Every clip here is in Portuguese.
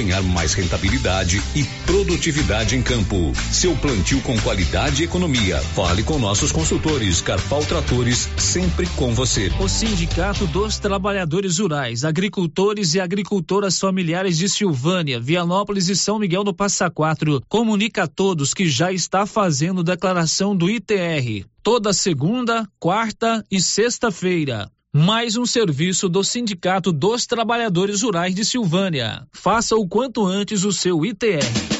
ganhar mais rentabilidade e produtividade em campo. Seu plantio com qualidade e economia. Fale com nossos consultores. Carpal Tratores, sempre com você. O Sindicato dos Trabalhadores Rurais, Agricultores e Agricultoras Familiares de Silvânia, Vianópolis e São Miguel do Passa Quatro comunica a todos que já está fazendo declaração do ITR. Toda segunda, quarta e sexta-feira mais um serviço do Sindicato dos Trabalhadores Rurais de Silvânia. Faça o quanto antes o seu ITR.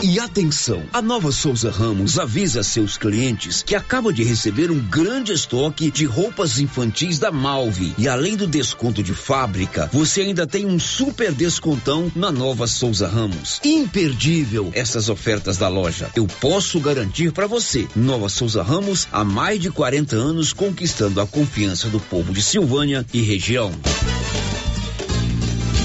E atenção, a Nova Souza Ramos avisa seus clientes que acaba de receber um grande estoque de roupas infantis da Malve. E além do desconto de fábrica, você ainda tem um super descontão na Nova Souza Ramos. Imperdível essas ofertas da loja. Eu posso garantir para você. Nova Souza Ramos há mais de 40 anos conquistando a confiança do povo de Silvânia e região.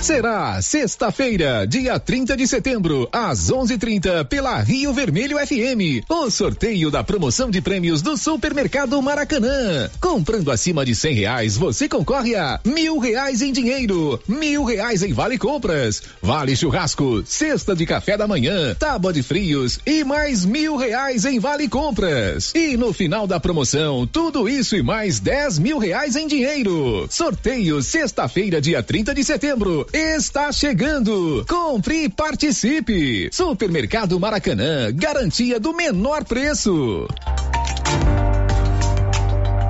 Será sexta-feira, dia 30 de setembro, às 11:30 pela Rio Vermelho FM. O sorteio da promoção de prêmios do Supermercado Maracanã. Comprando acima de cem reais, você concorre a mil reais em dinheiro, mil reais em vale compras, vale churrasco, cesta de café da manhã, tábua de frios e mais mil reais em vale compras. E no final da promoção, tudo isso e mais dez mil reais em dinheiro. Sorteio sexta-feira, dia 30 de setembro está chegando. Compre e participe. Supermercado Maracanã, garantia do menor preço.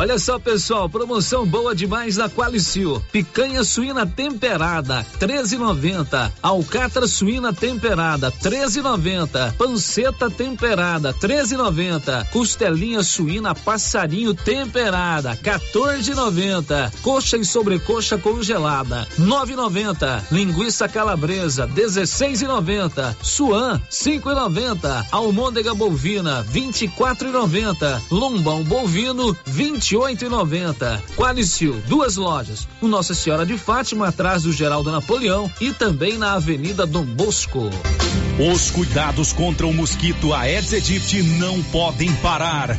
Olha só, pessoal, promoção boa demais na Qualicil. Picanha suína temperada, 13,90. Alcatra suína temperada, 13,90. Panceta temperada, 13,90. Costelinha suína passarinho temperada, 14,90. Coxa e sobrecoxa congelada, 9,90. Linguiça calabresa, 16,90. Suan, 5,90. Almôndega bovina, 24,90. Lombão bovino, 20 vinte e noventa. Qualicil, duas lojas. O Nossa Senhora de Fátima, atrás do Geraldo Napoleão e também na Avenida Dom Bosco. Os cuidados contra o mosquito Aedes aegypti não podem parar.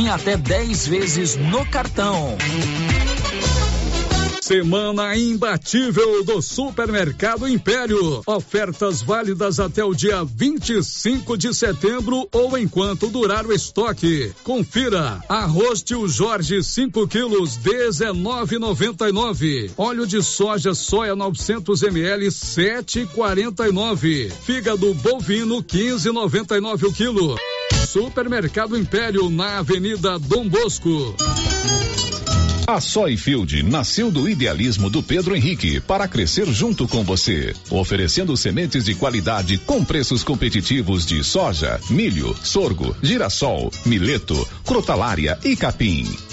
até 10 vezes no cartão. Semana imbatível do Supermercado Império. Ofertas válidas até o dia 25 de setembro ou enquanto durar o estoque. Confira: arroz tio Jorge 5 quilos 19,99. Óleo de soja soia 900 ml 7,49. Fígado bovino 15,99 o quilo. Supermercado Império na Avenida Dom Bosco. A Soyfield nasceu do idealismo do Pedro Henrique para crescer junto com você, oferecendo sementes de qualidade com preços competitivos de soja, milho, sorgo, girassol, mileto, crotalária e capim.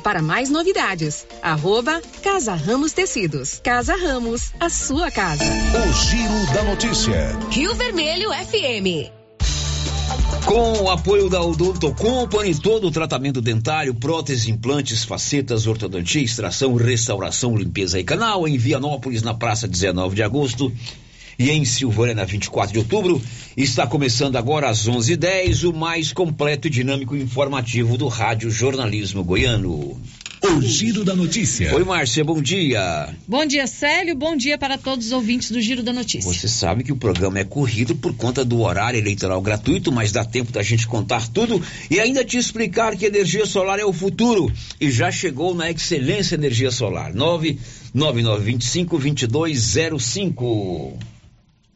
para mais novidades. Arroba Casa Ramos Tecidos. Casa Ramos, a sua casa. O Giro da Notícia. Rio Vermelho FM. Com o apoio da Odonto Company, todo o tratamento dentário, prótese, implantes, facetas, ortodontia, extração, restauração, limpeza e canal em Vianópolis, na praça 19 de agosto e em Silvânia, na 24 de outubro. Está começando agora às 11:10 o mais completo e dinâmico informativo do Rádio Jornalismo Goiano. O Giro da Notícia. Oi, Márcia, bom dia. Bom dia, Célio. Bom dia para todos os ouvintes do Giro da Notícia. Você sabe que o programa é corrido por conta do horário eleitoral gratuito, mas dá tempo da gente contar tudo e ainda te explicar que energia solar é o futuro e já chegou na Excelência Energia Solar. 99925 2205.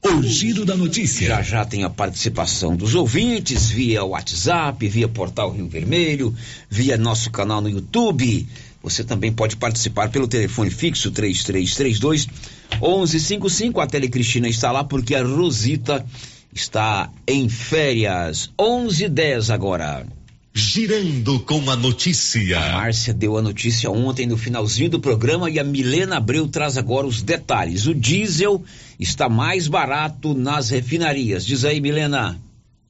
O Giro da Notícia. Já já tem a participação dos ouvintes via WhatsApp, via Portal Rio Vermelho, via nosso canal no YouTube. Você também pode participar pelo telefone fixo 3332 1155. A Telecristina está lá porque a Rosita está em férias. 11:10 agora. Girando com a notícia. A Márcia deu a notícia ontem no finalzinho do programa e a Milena Abreu traz agora os detalhes. O diesel está mais barato nas refinarias. Diz aí, Milena.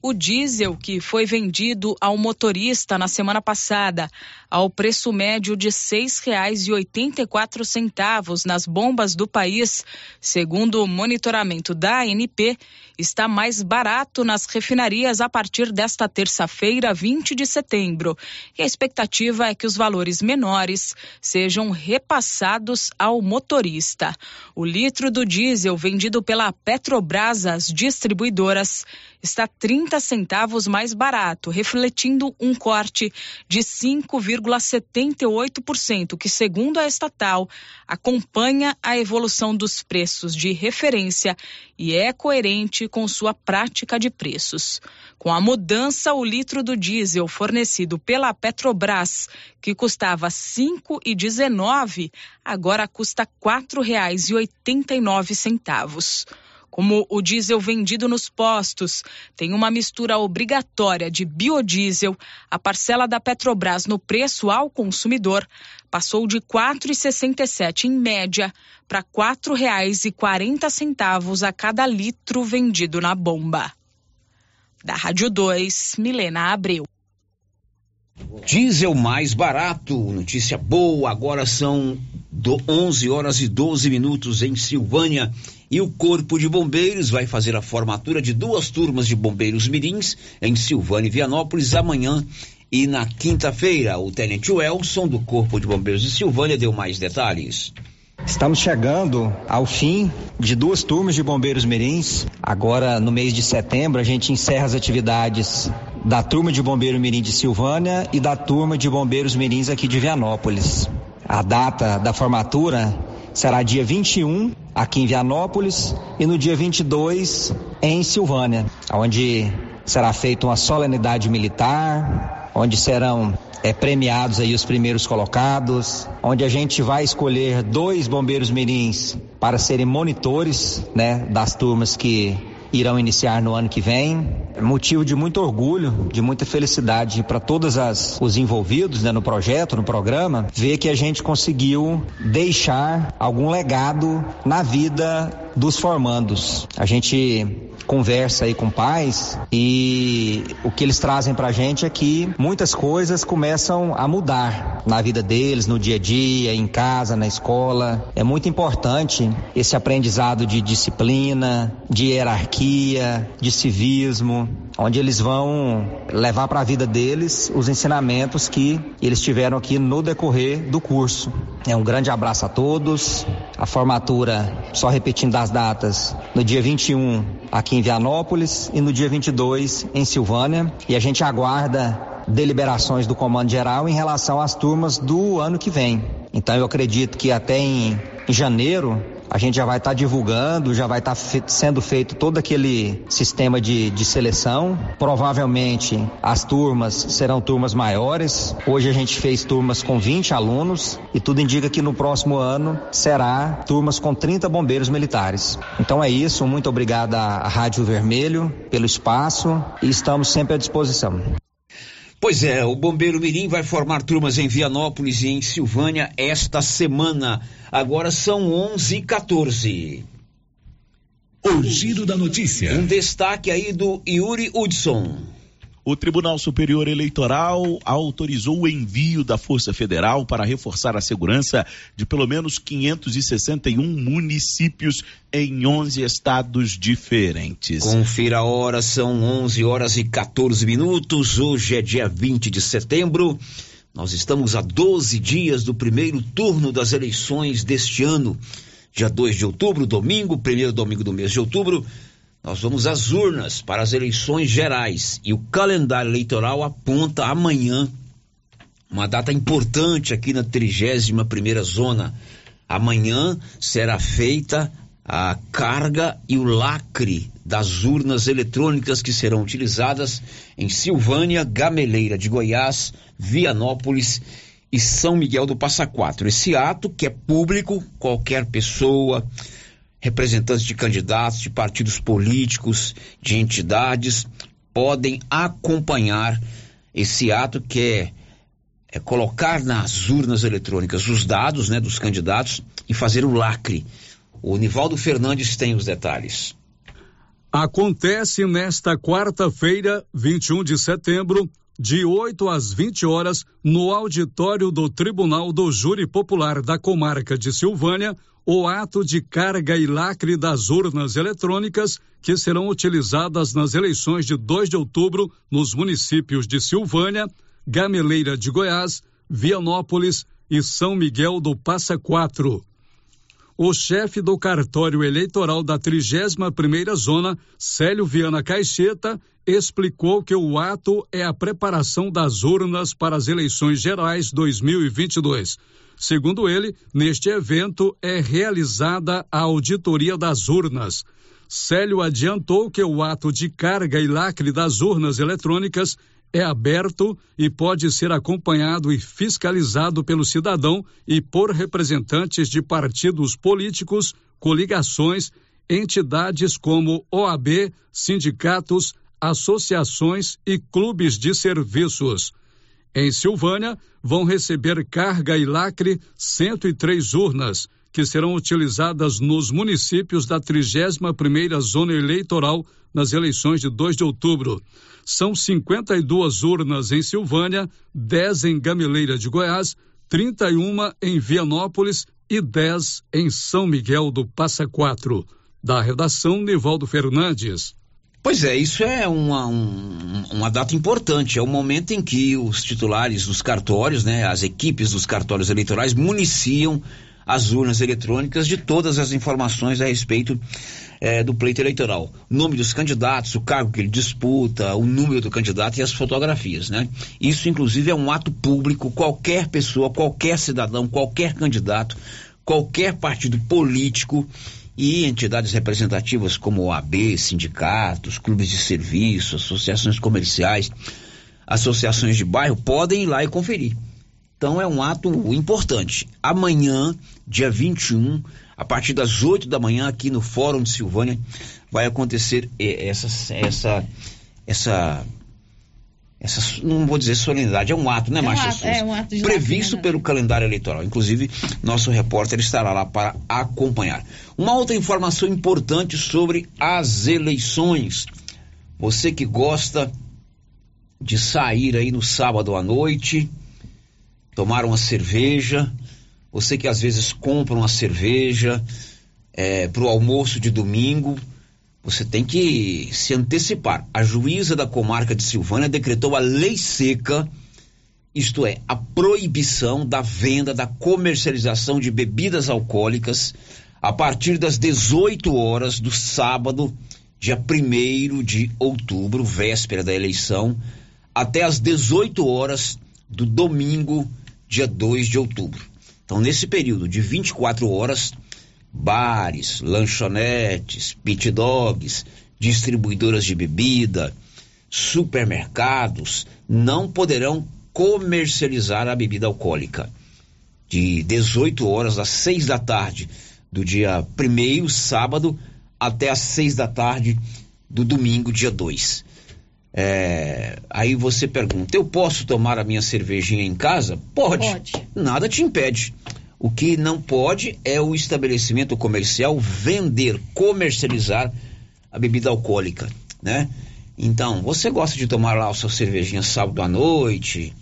O diesel que foi vendido ao motorista na semana passada ao preço médio de R$ 6,84 nas bombas do país, segundo o monitoramento da ANP, está mais barato nas refinarias a partir desta terça-feira, 20 de setembro. E a expectativa é que os valores menores sejam repassados ao motorista. O litro do diesel vendido pela Petrobras às distribuidoras está 30 centavos mais barato, refletindo um corte de 5,78%, que, segundo a estatal, acompanha a evolução dos preços de referência e é coerente com sua prática de preços. Com a mudança, o litro do diesel fornecido pela Petrobras, que custava R$ 5,19, agora custa R$ 4,89 como o diesel vendido nos postos tem uma mistura obrigatória de biodiesel, a parcela da Petrobras no preço ao consumidor passou de R$ 4,67 em média para R$ 4,40 a cada litro vendido na bomba. Da Rádio 2, Milena Abreu. Diesel mais barato, notícia boa, agora são 11 horas e 12 minutos em Silvânia e o Corpo de Bombeiros vai fazer a formatura de duas turmas de bombeiros mirins em Silvânia e Vianópolis amanhã e na quinta-feira. O Tenente Welson do Corpo de Bombeiros de Silvânia deu mais detalhes. Estamos chegando ao fim de duas turmas de bombeiros mirins. Agora, no mês de setembro, a gente encerra as atividades da turma de bombeiro mirim de Silvânia e da turma de bombeiros mirins aqui de Vianópolis. A data da formatura será dia 21 aqui em Vianópolis e no dia 22 em Silvânia, onde será feita uma solenidade militar, onde serão é, premiados aí os primeiros colocados, onde a gente vai escolher dois bombeiros mirins para serem monitores, né, das turmas que irão iniciar no ano que vem. É motivo de muito orgulho, de muita felicidade para todos as, os envolvidos né, no projeto, no programa, ver que a gente conseguiu deixar algum legado na vida dos formandos. A gente conversa aí com pais e o que eles trazem pra gente é que muitas coisas começam a mudar na vida deles, no dia a dia, em casa, na escola. É muito importante esse aprendizado de disciplina, de hierarquia, de civismo, onde eles vão levar para a vida deles os ensinamentos que eles tiveram aqui no decorrer do curso. É um grande abraço a todos. A formatura, só repetindo as datas, no dia 21 aqui em Vianópolis e no dia 22 em Silvânia. E a gente aguarda deliberações do Comando Geral em relação às turmas do ano que vem. Então eu acredito que até em, em janeiro a gente já vai estar tá divulgando, já vai estar tá fe sendo feito todo aquele sistema de, de seleção. Provavelmente as turmas serão turmas maiores. Hoje a gente fez turmas com 20 alunos e tudo indica que no próximo ano será turmas com 30 bombeiros militares. Então é isso, muito obrigado à Rádio Vermelho pelo espaço e estamos sempre à disposição. Pois é, o Bombeiro Mirim vai formar turmas em Vianópolis e em Silvânia esta semana. Agora são 11 e 14. O giro da notícia. Um destaque aí do Yuri Hudson. O Tribunal Superior Eleitoral autorizou o envio da Força Federal para reforçar a segurança de pelo menos 561 municípios em 11 estados diferentes. Confira a hora, são 11 horas e 14 minutos. Hoje é dia 20 de setembro. Nós estamos a 12 dias do primeiro turno das eleições deste ano. Dia 2 de outubro, domingo, primeiro domingo do mês de outubro, nós vamos às urnas para as eleições gerais. E o calendário eleitoral aponta amanhã uma data importante aqui na 31 primeira zona. Amanhã será feita a carga e o lacre das urnas eletrônicas que serão utilizadas em Silvânia, Gameleira de Goiás, Vianópolis e São Miguel do Passa Quatro. Esse ato, que é público, qualquer pessoa, representantes de candidatos, de partidos políticos, de entidades, podem acompanhar esse ato que é, é colocar nas urnas eletrônicas os dados né, dos candidatos e fazer o lacre. O Nivaldo Fernandes tem os detalhes. Acontece nesta quarta-feira, 21 de setembro, de 8 às 20 horas, no auditório do Tribunal do Júri Popular da Comarca de Silvânia, o ato de carga e lacre das urnas eletrônicas que serão utilizadas nas eleições de 2 de outubro nos municípios de Silvânia, Gameleira de Goiás, Vianópolis e São Miguel do Passa Quatro o chefe do cartório eleitoral da 31ª Zona, Célio Viana Caixeta, explicou que o ato é a preparação das urnas para as eleições gerais 2022. Segundo ele, neste evento é realizada a auditoria das urnas. Célio adiantou que o ato de carga e lacre das urnas eletrônicas é aberto e pode ser acompanhado e fiscalizado pelo cidadão e por representantes de partidos políticos, coligações, entidades como OAB, sindicatos, associações e clubes de serviços. Em Silvânia, vão receber carga e lacre 103 urnas, que serão utilizadas nos municípios da 31ª Zona Eleitoral nas eleições de 2 de outubro. São 52 urnas em Silvânia, 10 em Gameleira de Goiás, 31 em Vianópolis e 10 em São Miguel do Passa Quatro. Da redação, Nivaldo Fernandes. Pois é, isso é uma, um, uma data importante. É o momento em que os titulares dos cartórios, né, as equipes dos cartórios eleitorais, municiam as urnas eletrônicas de todas as informações a respeito é, do pleito eleitoral. Nome dos candidatos, o cargo que ele disputa, o número do candidato e as fotografias, né? Isso, inclusive, é um ato público. Qualquer pessoa, qualquer cidadão, qualquer candidato, qualquer partido político e entidades representativas como OAB, sindicatos, clubes de serviço, associações comerciais, associações de bairro podem ir lá e conferir. Então é um ato importante. Amanhã, dia 21, a partir das 8 da manhã, aqui no Fórum de Silvânia, vai acontecer essa, essa, essa, essa, não vou dizer solenidade, é um ato, né, é Márcia Souza? É um ato de Previsto né? pelo calendário eleitoral. Inclusive, nosso repórter estará lá para acompanhar. Uma outra informação importante sobre as eleições. Você que gosta de sair aí no sábado à noite, tomar uma cerveja, você que às vezes compra uma cerveja é, para o almoço de domingo, você tem que se antecipar. A juíza da comarca de Silvânia decretou a lei seca, isto é, a proibição da venda, da comercialização de bebidas alcoólicas a partir das 18 horas do sábado, dia 1 de outubro, véspera da eleição, até as 18 horas do domingo, dia 2 de outubro. Então, nesse período de 24 horas, bares, lanchonetes, pit dogs, distribuidoras de bebida, supermercados não poderão comercializar a bebida alcoólica. De 18 horas às 6 da tarde do dia 1 sábado, até às 6 da tarde do domingo, dia 2. É, aí você pergunta: eu posso tomar a minha cervejinha em casa? Pode. Pode. Nada te impede. O que não pode é o estabelecimento comercial vender, comercializar a bebida alcoólica, né? Então, você gosta de tomar lá o seu cervejinha sábado à noite?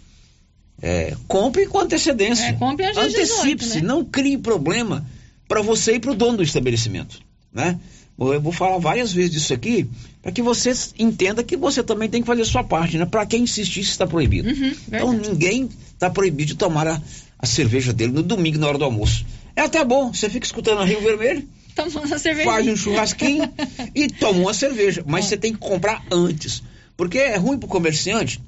É, compre com antecedência. É, compre às Antecipe-se, né? não crie problema para você e para o dono do estabelecimento, né? Eu vou falar várias vezes disso aqui para que você entenda que você também tem que fazer a sua parte, né? Para quem insistir, isso está proibido. Uhum, então ninguém está proibido de tomar a, a cerveja dele no domingo na hora do almoço. É até bom, você fica escutando a Rio Vermelho, Tomando a cerveja. faz um churrasquinho e toma uma cerveja. Mas você tem que comprar antes. Porque é ruim pro comerciante.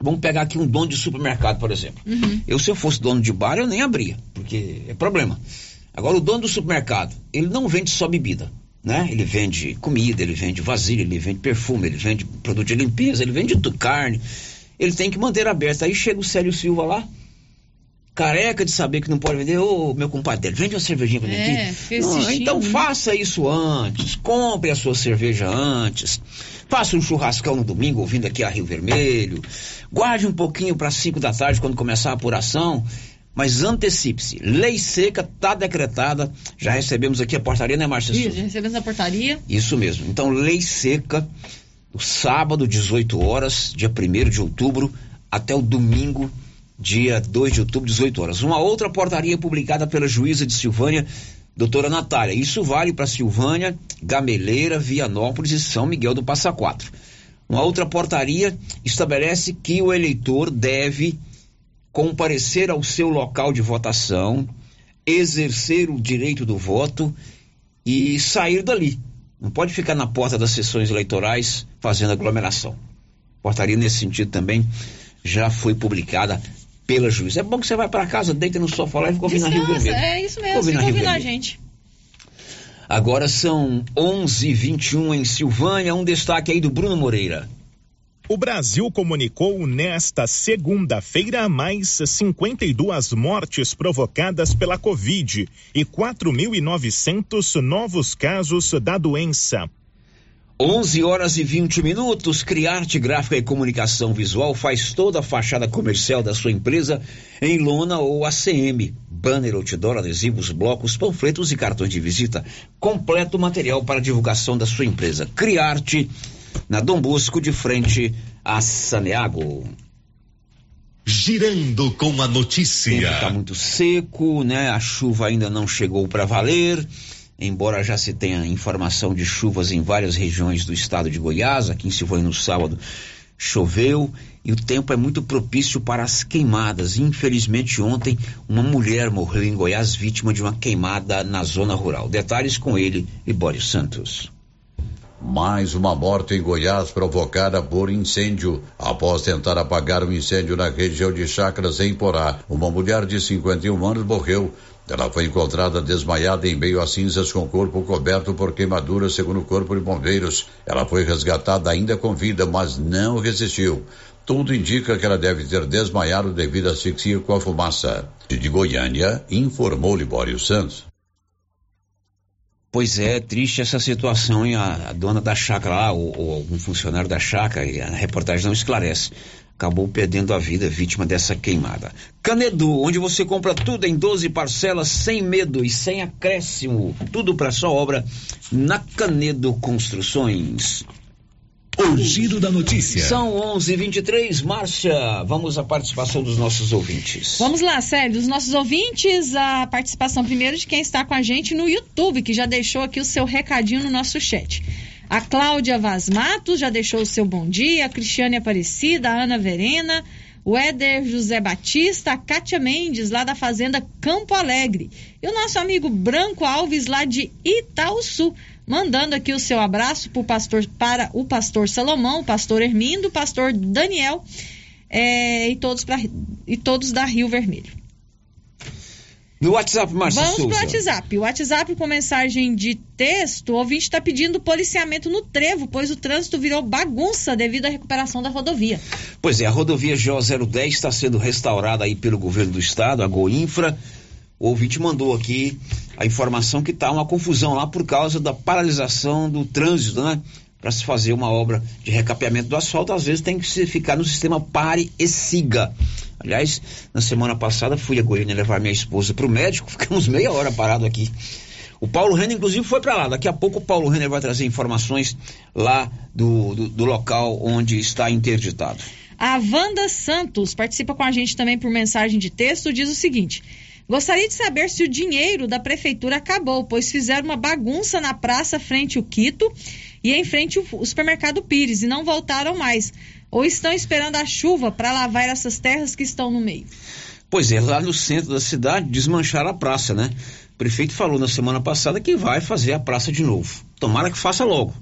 Vamos pegar aqui um dono de supermercado, por exemplo. Uhum. Eu, se eu fosse dono de bar, eu nem abria, porque é problema. Agora, o dono do supermercado, ele não vende só bebida, né? Ele vende comida, ele vende vasilha, ele vende perfume, ele vende produto de limpeza, ele vende tudo, carne. Ele tem que manter aberto. Aí chega o Célio Silva lá, careca de saber que não pode vender. Ô, meu compadre, vende uma cervejinha pra mim É, aqui. fez Não, então né? faça isso antes, compre a sua cerveja antes, faça um churrascão no domingo ouvindo aqui a Rio Vermelho, guarde um pouquinho para 5 da tarde quando começar a apuração, mas antecipe-se. Lei seca está decretada, já recebemos aqui a portaria, né, Márcia Isso, já recebemos a portaria. Isso mesmo. Então, lei seca, do sábado, 18 horas, dia 1 de outubro, até o domingo, dia 2 de outubro, 18 horas. Uma outra portaria publicada pela juíza de Silvânia, doutora Natália. Isso vale para Silvânia, Gameleira, Vianópolis e São Miguel do Passa Quatro. Uma outra portaria estabelece que o eleitor deve comparecer ao seu local de votação, exercer o direito do voto e sair dali. Não pode ficar na porta das sessões eleitorais fazendo aglomeração. Portaria nesse sentido também já foi publicada pela juíza. É bom que você vai para casa, deita no sofá lá e fica ouvindo a Rio Vermelho. é isso mesmo, fica ouvindo a gente. Agora são 11:21 em Silvânia. Um destaque aí do Bruno Moreira. O Brasil comunicou nesta segunda-feira mais 52 mortes provocadas pela Covid e 4.900 novos casos da doença. 11 horas e 20 minutos. Criarte Gráfica e Comunicação Visual faz toda a fachada comercial da sua empresa em lona ou ACM. Banner, outdoor, adesivos, blocos, panfletos e cartões de visita. Completo material para divulgação da sua empresa. Criarte, na Dom Bosco, de frente a Saneago. Girando com a notícia. está muito seco, né? A chuva ainda não chegou para valer, embora já se tenha informação de chuvas em várias regiões do estado de Goiás. Aqui em Silvânia no sábado choveu e o tempo é muito propício para as queimadas. Infelizmente ontem uma mulher morreu em Goiás vítima de uma queimada na zona rural. Detalhes com ele e Boris Santos. Mais uma morte em Goiás provocada por incêndio. Após tentar apagar um incêndio na região de Chacras, em Porá, uma mulher de 51 anos morreu. Ela foi encontrada desmaiada em meio a cinzas com o corpo coberto por queimaduras, segundo o Corpo de Bombeiros. Ela foi resgatada ainda com vida, mas não resistiu. Tudo indica que ela deve ter desmaiado devido à asfixia com a fumaça. De Goiânia, informou Libório Santos. Pois é, triste essa situação, hein? A, a dona da chácara lá, ou, ou algum funcionário da chácara, e a reportagem não esclarece. Acabou perdendo a vida vítima dessa queimada. Canedo, onde você compra tudo em 12 parcelas, sem medo e sem acréscimo. Tudo para sua obra na Canedo Construções. O giro da notícia. São 11:23, Márcia. Vamos à participação dos nossos ouvintes. Vamos lá, Sérgio, os nossos ouvintes, a participação primeiro de quem está com a gente no YouTube, que já deixou aqui o seu recadinho no nosso chat. A Cláudia Vaz Matos já deixou o seu bom dia, a Cristiane Aparecida, a Ana Verena, o Éder José Batista, a Kátia Mendes, lá da Fazenda Campo Alegre. E o nosso amigo Branco Alves, lá de Itaúsu, mandando aqui o seu abraço pro pastor, para o pastor Salomão, o pastor Hermindo, o pastor Daniel é, e, todos pra, e todos da Rio Vermelho. No WhatsApp, Márcia Vamos Souza. pro WhatsApp. O WhatsApp com mensagem de texto, o ouvinte está pedindo policiamento no trevo, pois o trânsito virou bagunça devido à recuperação da rodovia. Pois é, a rodovia GO 010 está sendo restaurada aí pelo governo do estado, a Goinfra. O ouvinte mandou aqui a informação que está uma confusão lá por causa da paralisação do trânsito, né? Para se fazer uma obra de recapeamento do asfalto, às vezes tem que se ficar no sistema pare e siga. Aliás, na semana passada fui a Goiânia levar minha esposa para o médico, ficamos meia hora parado aqui. O Paulo Renner, inclusive, foi para lá. Daqui a pouco o Paulo Renner vai trazer informações lá do, do, do local onde está interditado. A Wanda Santos participa com a gente também por mensagem de texto, diz o seguinte. Gostaria de saber se o dinheiro da prefeitura acabou, pois fizeram uma bagunça na praça frente ao Quito e em frente ao supermercado Pires e não voltaram mais. Ou estão esperando a chuva para lavar essas terras que estão no meio? Pois é, lá no centro da cidade desmancharam a praça, né? O prefeito falou na semana passada que vai fazer a praça de novo. Tomara que faça logo.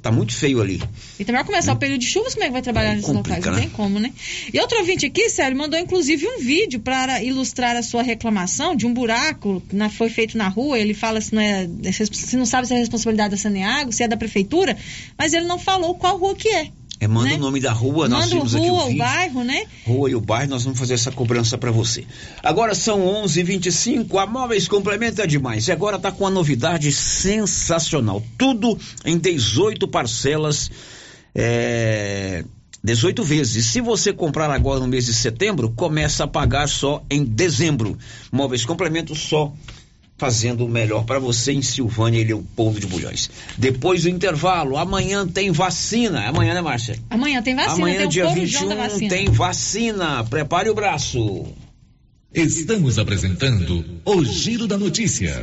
Tá muito feio ali. E também vai começar o período de chuvas, como é que vai trabalhar nesses locais? Não né? tem como, né? E outro ouvinte aqui, Sérgio, mandou inclusive um vídeo para ilustrar a sua reclamação de um buraco que foi feito na rua. Ele fala se não, é, se não sabe se é responsabilidade da Saneago, se é da prefeitura, mas ele não falou qual rua que é. É, manda né? o nome da rua, Manda nós temos rua, aqui o o vídeo. bairro, né? Rua e o bairro, nós vamos fazer essa cobrança para você. Agora são 11:25, a Móveis complementa demais. E agora tá com uma novidade sensacional. Tudo em 18 parcelas, é, 18 vezes. Se você comprar agora no mês de setembro, começa a pagar só em dezembro. Móveis complemento só fazendo o melhor para você em Silvânia e Leopoldo de Bulhões. Depois do intervalo, amanhã tem vacina. Amanhã, né, Márcia? Amanhã tem vacina, Amanhã, tem dia o corujão da 21, vacina. tem vacina. Prepare o braço. Estamos apresentando o Giro da Notícia.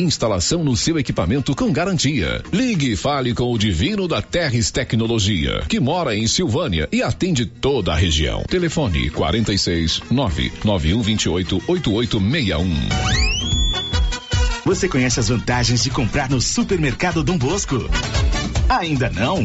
Instalação no seu equipamento com garantia. Ligue e fale com o Divino da Terres Tecnologia, que mora em Silvânia e atende toda a região. Telefone 46 99128 8861. Você conhece as vantagens de comprar no supermercado Dom Bosco? Ainda não?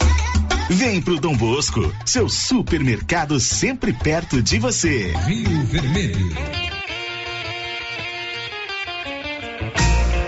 Vem pro Dom Bosco, seu supermercado sempre perto de você. Rio Vermelho.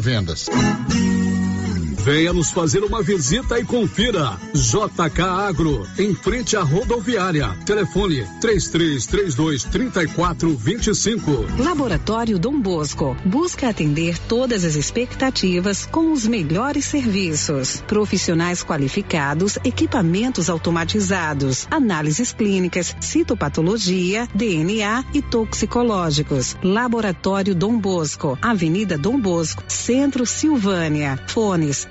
vendas. Venha nos fazer uma visita e confira. JK Agro, em frente à rodoviária. Telefone 3332 3425. Laboratório Dom Bosco busca atender todas as expectativas com os melhores serviços. Profissionais qualificados, equipamentos automatizados, análises clínicas, citopatologia, DNA e toxicológicos. Laboratório Dom Bosco, Avenida Dom Bosco, Centro Silvânia. Fones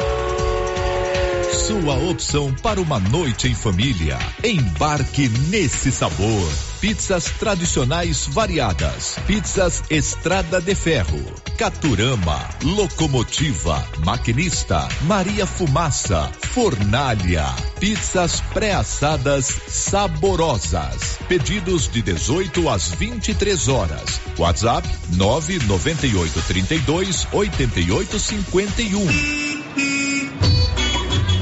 Sua opção para uma noite em família. Embarque nesse sabor. Pizzas tradicionais variadas. Pizzas Estrada de Ferro. Caturama. Locomotiva. Maquinista. Maria Fumaça. Fornalha. Pizzas pré-assadas saborosas. Pedidos de 18 às 23 horas. WhatsApp 998 32 88 51.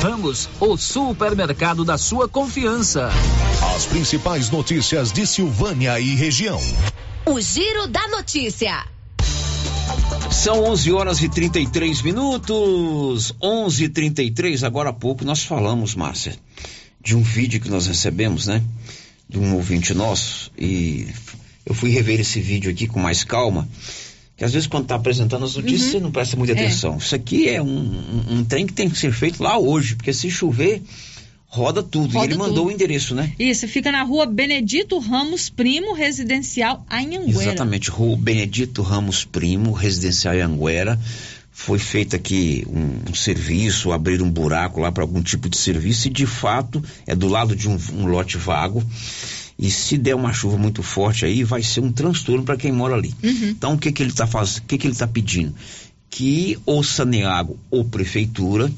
Ramos, o supermercado da sua confiança. As principais notícias de Silvânia e região. O Giro da Notícia. São 11 horas e 33 minutos. 11 e 33 Agora há pouco nós falamos, Márcia, de um vídeo que nós recebemos, né? De um ouvinte nosso. E eu fui rever esse vídeo aqui com mais calma. Que às vezes quando está apresentando as notícias Uhum. você não presta muita É. atenção. Isso aqui é um, um, um trem que tem que ser feito lá hoje, porque se chover, roda tudo. Roda e ele mandou tudo. o endereço, né? Isso, fica na rua Benedito Ramos Primo, residencial Anhanguera. Exatamente, Rua Benedito Ramos Primo, residencial Anguera. Foi feito aqui um, um serviço, abrir um buraco lá para algum tipo de serviço e de fato é do lado de um lote vago. E se der uma chuva muito forte aí, vai ser um transtorno para quem mora ali. Então o que que ele está fazendo? O que que ele está pedindo? Que ou Saneago ou prefeitura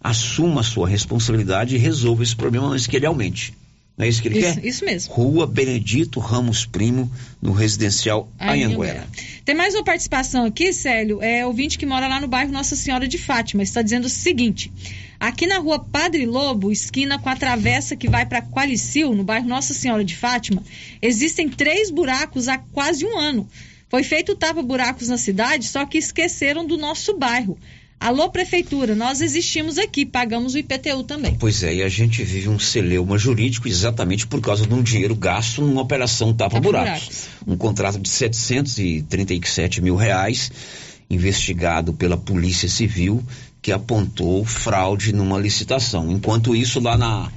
assuma a sua responsabilidade e resolva esse problema antes que ele aumente. Não é isso que ele Isso, quer? isso mesmo. Rua Benedito Ramos Primo, no residencial Anhanguera. Tem mais uma participação aqui, Célio. É ouvinte que mora lá no bairro Nossa Senhora de Fátima. Está dizendo o seguinte: aqui na rua Padre Lobo, esquina com a travessa que vai para Qualicil, no bairro Nossa Senhora de Fátima, existem três buracos há quase um ano. Foi feito tapa-buracos na cidade, só que esqueceram do nosso bairro. Alô, prefeitura, nós existimos aqui, pagamos o IPTU também. Pois é, e a gente vive um celeuma jurídico exatamente por causa de um dinheiro gasto numa operação tapa-buracos. Tapa-buracos. Um contrato de 737 mil reais, investigado pela Polícia Civil, que apontou fraude numa licitação. Enquanto isso, lá na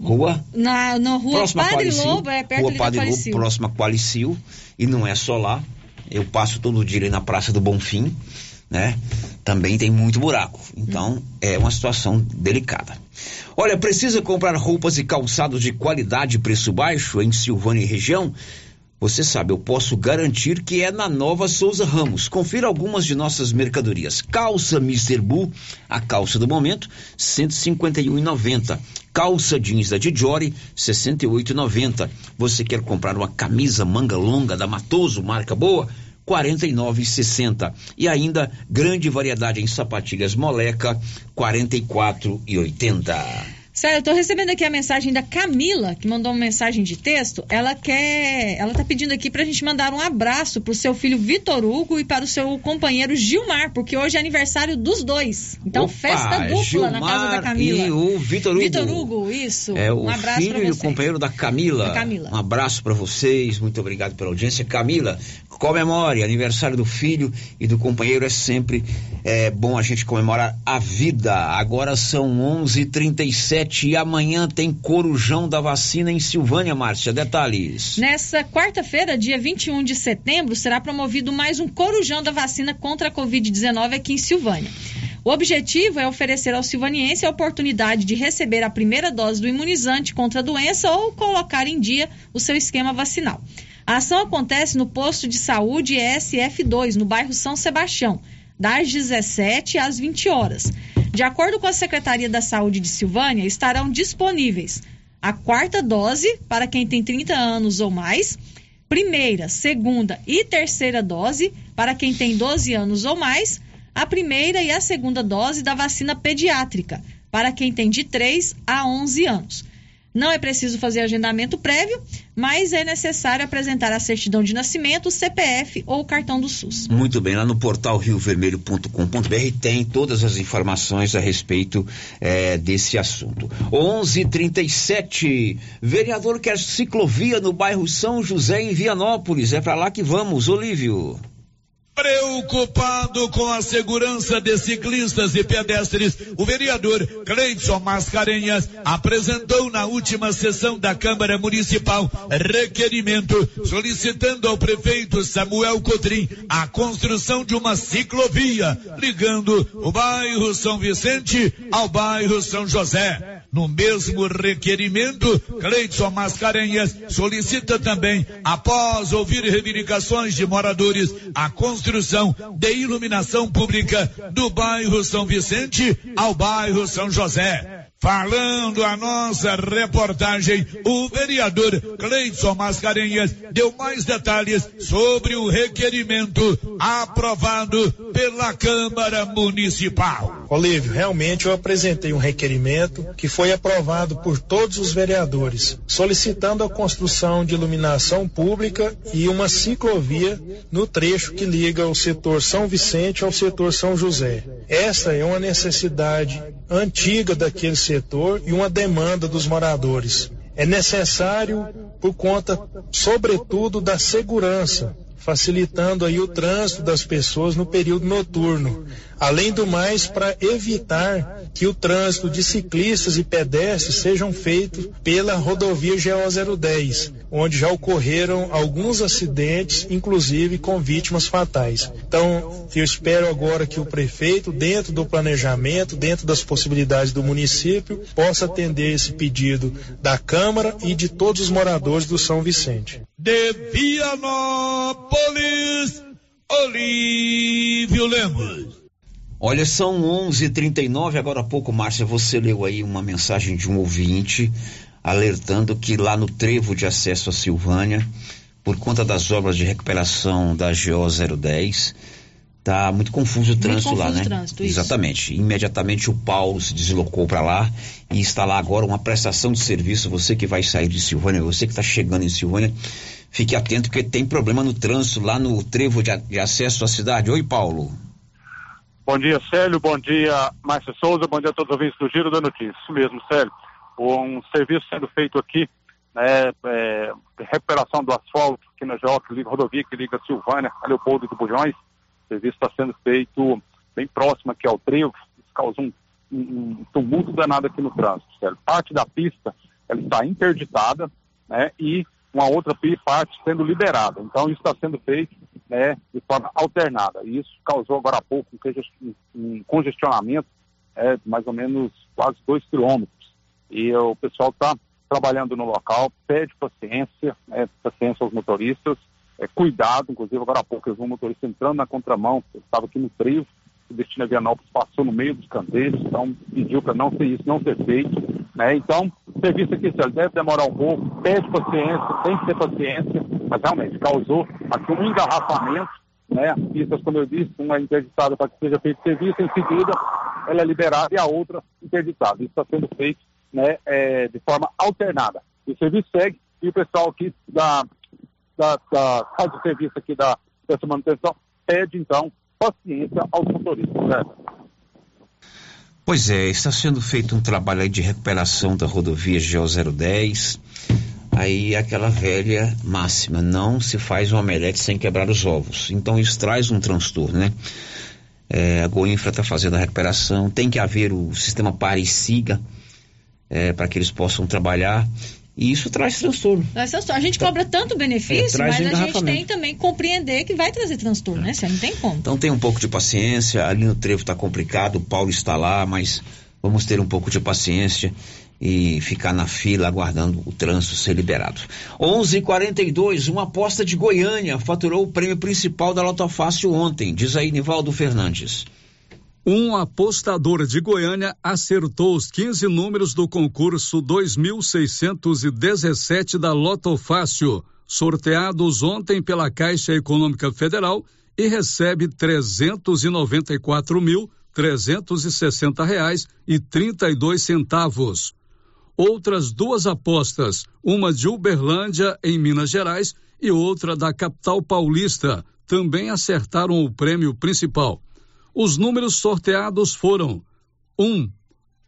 rua Na, na rua próxima Padre Qualicil, Lobo, é perto Rua ali Padre Lobo, próxima a Qualicil, e não é só lá. Eu passo todo dia ali na Praça do Bonfim, né? Também tem muito buraco. Então, é uma situação delicada. Olha, precisa comprar roupas e calçados de qualidade e preço baixo em Silvânia e região? Você sabe, eu posso garantir que é na Nova Souza Ramos. Confira algumas de nossas mercadorias. Calça Mr. Bull, a calça do momento, R$ 151,90. Calça jeans da Dijori, R$ 68,90. Você quer comprar uma camisa manga longa da Matoso, marca boa? R$ 49,60. E ainda grande variedade em sapatilhas moleca, R$ 44,80. Sério, eu tô recebendo aqui a mensagem da Camila, que mandou uma mensagem de texto. Ela quer. Ela tá pedindo aqui pra gente mandar um abraço pro seu filho Vitor Hugo e para o seu companheiro Gilmar, porque hoje é aniversário dos dois. Então, Opa, festa dupla na casa da Gilmar Camila. E o Vitor Hugo. Vitor Hugo, isso. É o um abraço filho pra e o vocês. companheiro da Camila. Da Camila. Um abraço para vocês, muito obrigado pela audiência. Camila, comemore, aniversário do filho e do companheiro é sempre é, bom a gente comemorar a vida. Agora são 11:37 e amanhã tem corujão da vacina em Silvânia, Márcia. Detalhes. Nessa quarta-feira, dia 21 de setembro, será promovido mais um corujão da vacina contra a Covid-19 aqui em Silvânia. O objetivo é oferecer ao silvaniense a oportunidade de receber a primeira dose do imunizante contra a doença ou colocar em dia o seu esquema vacinal. A ação acontece no posto de saúde SF2, no bairro São Sebastião, das 17 às 20 horas. De acordo com a Secretaria da Saúde de Silvânia, estarão disponíveis a quarta dose para quem tem 30 anos ou mais, primeira, segunda e terceira dose para quem tem 12 anos ou mais, a primeira e a segunda dose da vacina pediátrica para quem tem de 3 a 11 anos. Não é preciso fazer agendamento prévio, mas é necessário apresentar a certidão de nascimento, CPF ou cartão do SUS. Muito bem, lá no portal riovermelho.com.br tem todas as informações a respeito eh, desse assunto. 11:37 Vereador quer ciclovia no bairro São José, em Vianópolis. É para lá que vamos, Olívio. Preocupado com a segurança de ciclistas e pedestres, o vereador Cleidson Mascarenhas apresentou na última sessão da Câmara Municipal requerimento solicitando ao prefeito Samuel Cotrim a construção de uma ciclovia ligando o bairro São Vicente ao bairro São José. No mesmo requerimento, Cleidson Mascarenhas solicita também, após ouvir reivindicações de moradores, a construção de iluminação pública do bairro São Vicente ao bairro São José. Falando a nossa reportagem, o vereador Cleidson Mascarenhas deu mais detalhes sobre o requerimento aprovado pela Câmara Municipal. Olívio, realmente eu apresentei um requerimento que foi aprovado por todos os vereadores, solicitando a construção de iluminação pública e uma ciclovia no trecho que liga o setor São Vicente ao setor São José. Essa é uma necessidade antiga daquele setor e uma demanda dos moradores. É necessário por conta, sobretudo, da segurança facilitando aí o trânsito das pessoas no período noturno. Além do mais, para evitar que o trânsito de ciclistas e pedestres sejam feito pela rodovia GO 010, onde já ocorreram alguns acidentes, inclusive com vítimas fatais. Então, eu espero agora que o prefeito, dentro do planejamento, dentro das possibilidades do município, possa atender esse pedido da Câmara e de todos os moradores do São Vicente. De Vianópolis, Olívio Lemos. Olha, são 11:39 agora há pouco, Márcia, você leu aí uma mensagem de um ouvinte alertando que lá no trevo de acesso a Silvânia, por conta das obras de recuperação da GO 010, tá muito confuso o trânsito muito lá, confuso né? o trânsito, isso. Exatamente. Imediatamente o Paulo se deslocou para lá e está lá agora uma prestação de serviço. Você que vai sair de Silvânia, você que está chegando em Silvânia, fique atento porque tem problema no trânsito lá no trevo de, de acesso à cidade. Oi, Paulo. Bom dia, Célio. Bom dia, Márcia Souza. Bom dia a todos os ouvintes do Giro da Notícia. Isso mesmo, Célio. Um serviço sendo feito aqui, né, é, recuperação do asfalto aqui na liga, rodovia que liga Silvânia a Leopoldo do Bujões. O serviço está sendo feito bem próximo aqui ao trevo. Isso causou um, um, um tumulto danado aqui no trânsito, Célio. Parte da pista ela está interditada, né, e uma outra parte sendo liberada. Então, isso está sendo feito né, de forma alternada. E isso causou agora há pouco um, conges- congestionamento é, mais ou menos quase dois quilômetros. E o pessoal está trabalhando no local, pede paciência, né, paciência aos motoristas, é, cuidado, inclusive agora há pouco eu vi um motorista entrando na contramão, ele estava aqui no trio, o destino a Vianópolis passou no meio dos canteiros, então pediu para não ser isso, não ser feito. Né? Então, o serviço aqui, Célio, deve demorar um pouco, pede paciência, tem que ter paciência, mas realmente causou aqui um engarrafamento, né? As pistas, como eu disse, uma é interditada para que seja feito serviço, em seguida ela é liberada e a outra interditada. Isso está sendo feito né, é, de forma alternada. E o serviço segue e o pessoal aqui da, da, da casa de serviço aqui da, dessa manutenção pede, então, paciência aos motoristas. Né? Pois é, está sendo feito um trabalho de recuperação da rodovia GO 010. Aí aquela velha máxima, não se faz um omelete sem quebrar os ovos. Então isso traz um transtorno, né? É, a Goinfra está fazendo a recuperação, tem que haver o sistema pare e siga é, para que eles possam trabalhar. E isso traz transtorno. Traz transtorno. A gente cobra tanto benefício, É, mas a gente tem também que compreender que vai trazer transtorno, né? Você não tem como. Então tem um pouco de paciência, ali no trevo está complicado, o Paulo está lá, mas vamos ter um pouco de paciência e ficar na fila aguardando o trânsito ser liberado. 11:42, uma aposta de Goiânia faturou o prêmio principal da Loto Fácil ontem, diz aí Nivaldo Fernandes. Um apostador de Goiânia acertou os 15 números do concurso 2617 da Loto Fácil, sorteados ontem pela Caixa Econômica Federal e recebe R$ mil reais e 32 centavos. Outras duas apostas, uma de Uberlândia em Minas Gerais e outra da capital paulista, também acertaram o prêmio principal. Os números sorteados foram 1,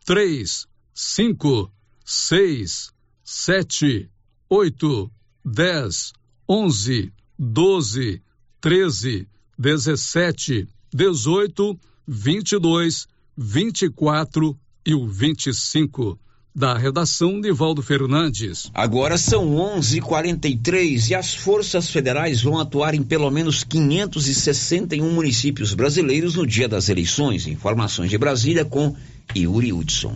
3, 5, 6, 7, 8, 10, 11, 12, 13, 17, 18, 22, 24 e o 25. Da redação de Valdo Fernandes. Agora são 11:43 e as forças federais vão atuar em pelo menos 561 municípios brasileiros no dia das eleições. Informações de Brasília com Yuri Hudson.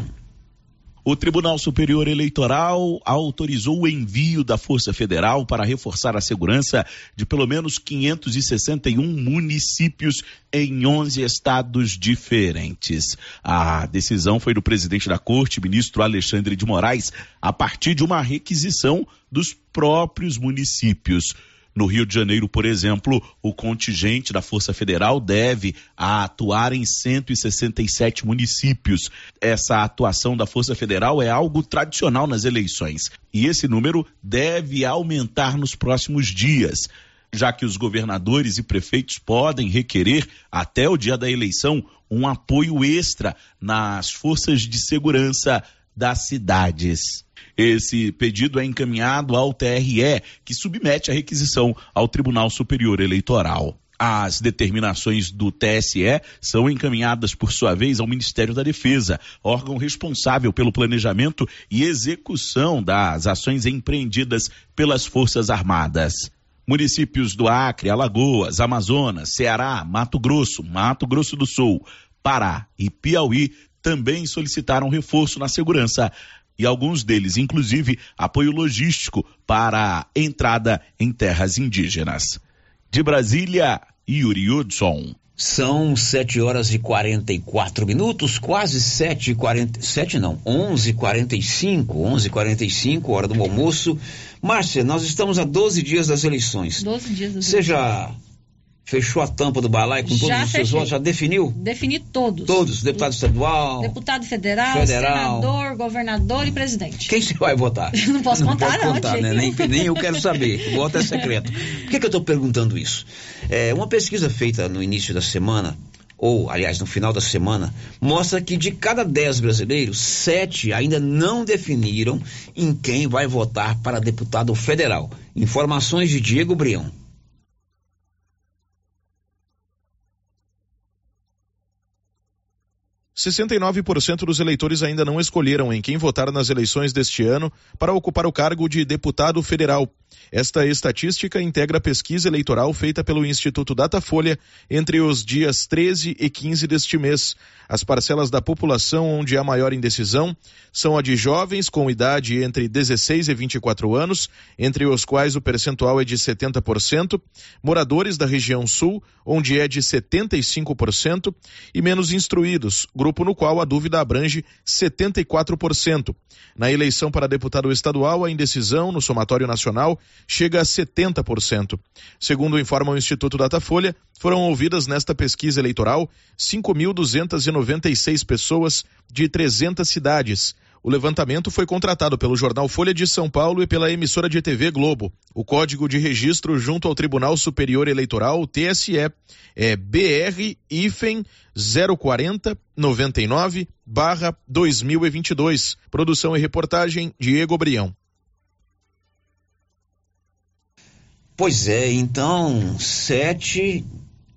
O Tribunal Superior Eleitoral autorizou o envio da Força Federal para reforçar a segurança de pelo menos 561 municípios em 11 estados diferentes. A decisão foi do presidente da Corte, ministro Alexandre de Moraes, a partir de uma requisição dos próprios municípios. No Rio de Janeiro, por exemplo, o contingente da Força Federal deve atuar em 167 municípios. Essa atuação da Força Federal é algo tradicional nas eleições e esse número deve aumentar nos próximos dias, já que os governadores e prefeitos podem requerer até o dia da eleição um apoio extra nas forças de segurança das cidades. Esse pedido é encaminhado ao TRE, que submete a requisição ao Tribunal Superior Eleitoral. As determinações do TSE são encaminhadas, por sua vez, ao Ministério da Defesa, órgão responsável pelo planejamento e execução das ações empreendidas pelas Forças Armadas. Municípios do Acre, Alagoas, Amazonas, Ceará, Mato Grosso, Mato Grosso do Sul, Pará e Piauí também solicitaram reforço na segurança e alguns deles, inclusive, apoio logístico para a entrada em terras indígenas. De Brasília, Yuri Hudson. São 7 horas e 44 minutos, quase 7 e 47 não, 11 e 45 11 e 45 hora do almoço. Márcia, nós estamos a 12 dias das eleições. 12 dias das Você eleições. Fechou a tampa do balai com todos Já os seus fechei. votos? Já definiu? Defini todos. Todos, deputado estadual. Deputado federal, Federal. senador, governador e presidente. Quem você vai votar? Não posso contar, pode não, contar, né? Nem, nem eu quero saber. O voto é secreto. Por que, que eu estou perguntando isso? É, uma pesquisa feita no início da semana, ou, aliás, no final da semana, mostra que de cada 10 brasileiros, 7 ainda não definiram em quem vai votar para deputado federal. Informações de Diego Brião. 69% dos eleitores ainda não escolheram em quem votar nas eleições deste ano para ocupar o cargo de deputado federal. Esta estatística integra a pesquisa eleitoral feita pelo Instituto Datafolha entre os dias 13 e 15 deste mês. As parcelas da população onde há maior indecisão são a de jovens com idade entre 16 e 24 anos, entre os quais o percentual é de 70%, moradores da região sul, onde é de 75%, e menos instruídos, grupo no qual a dúvida abrange 74%. Na eleição para deputado estadual, a indecisão no somatório nacional chega a 70%. Segundo informa o Instituto Datafolha, foram ouvidas nesta pesquisa eleitoral 5.296 pessoas de 300 cidades. O levantamento foi contratado pelo jornal Folha de São Paulo e pela emissora de TV Globo. O código de registro junto ao Tribunal Superior Eleitoral, TSE, é BR-IFEM 040 99 barra 2022. Produção e reportagem Diego Brião. Pois é, então, sete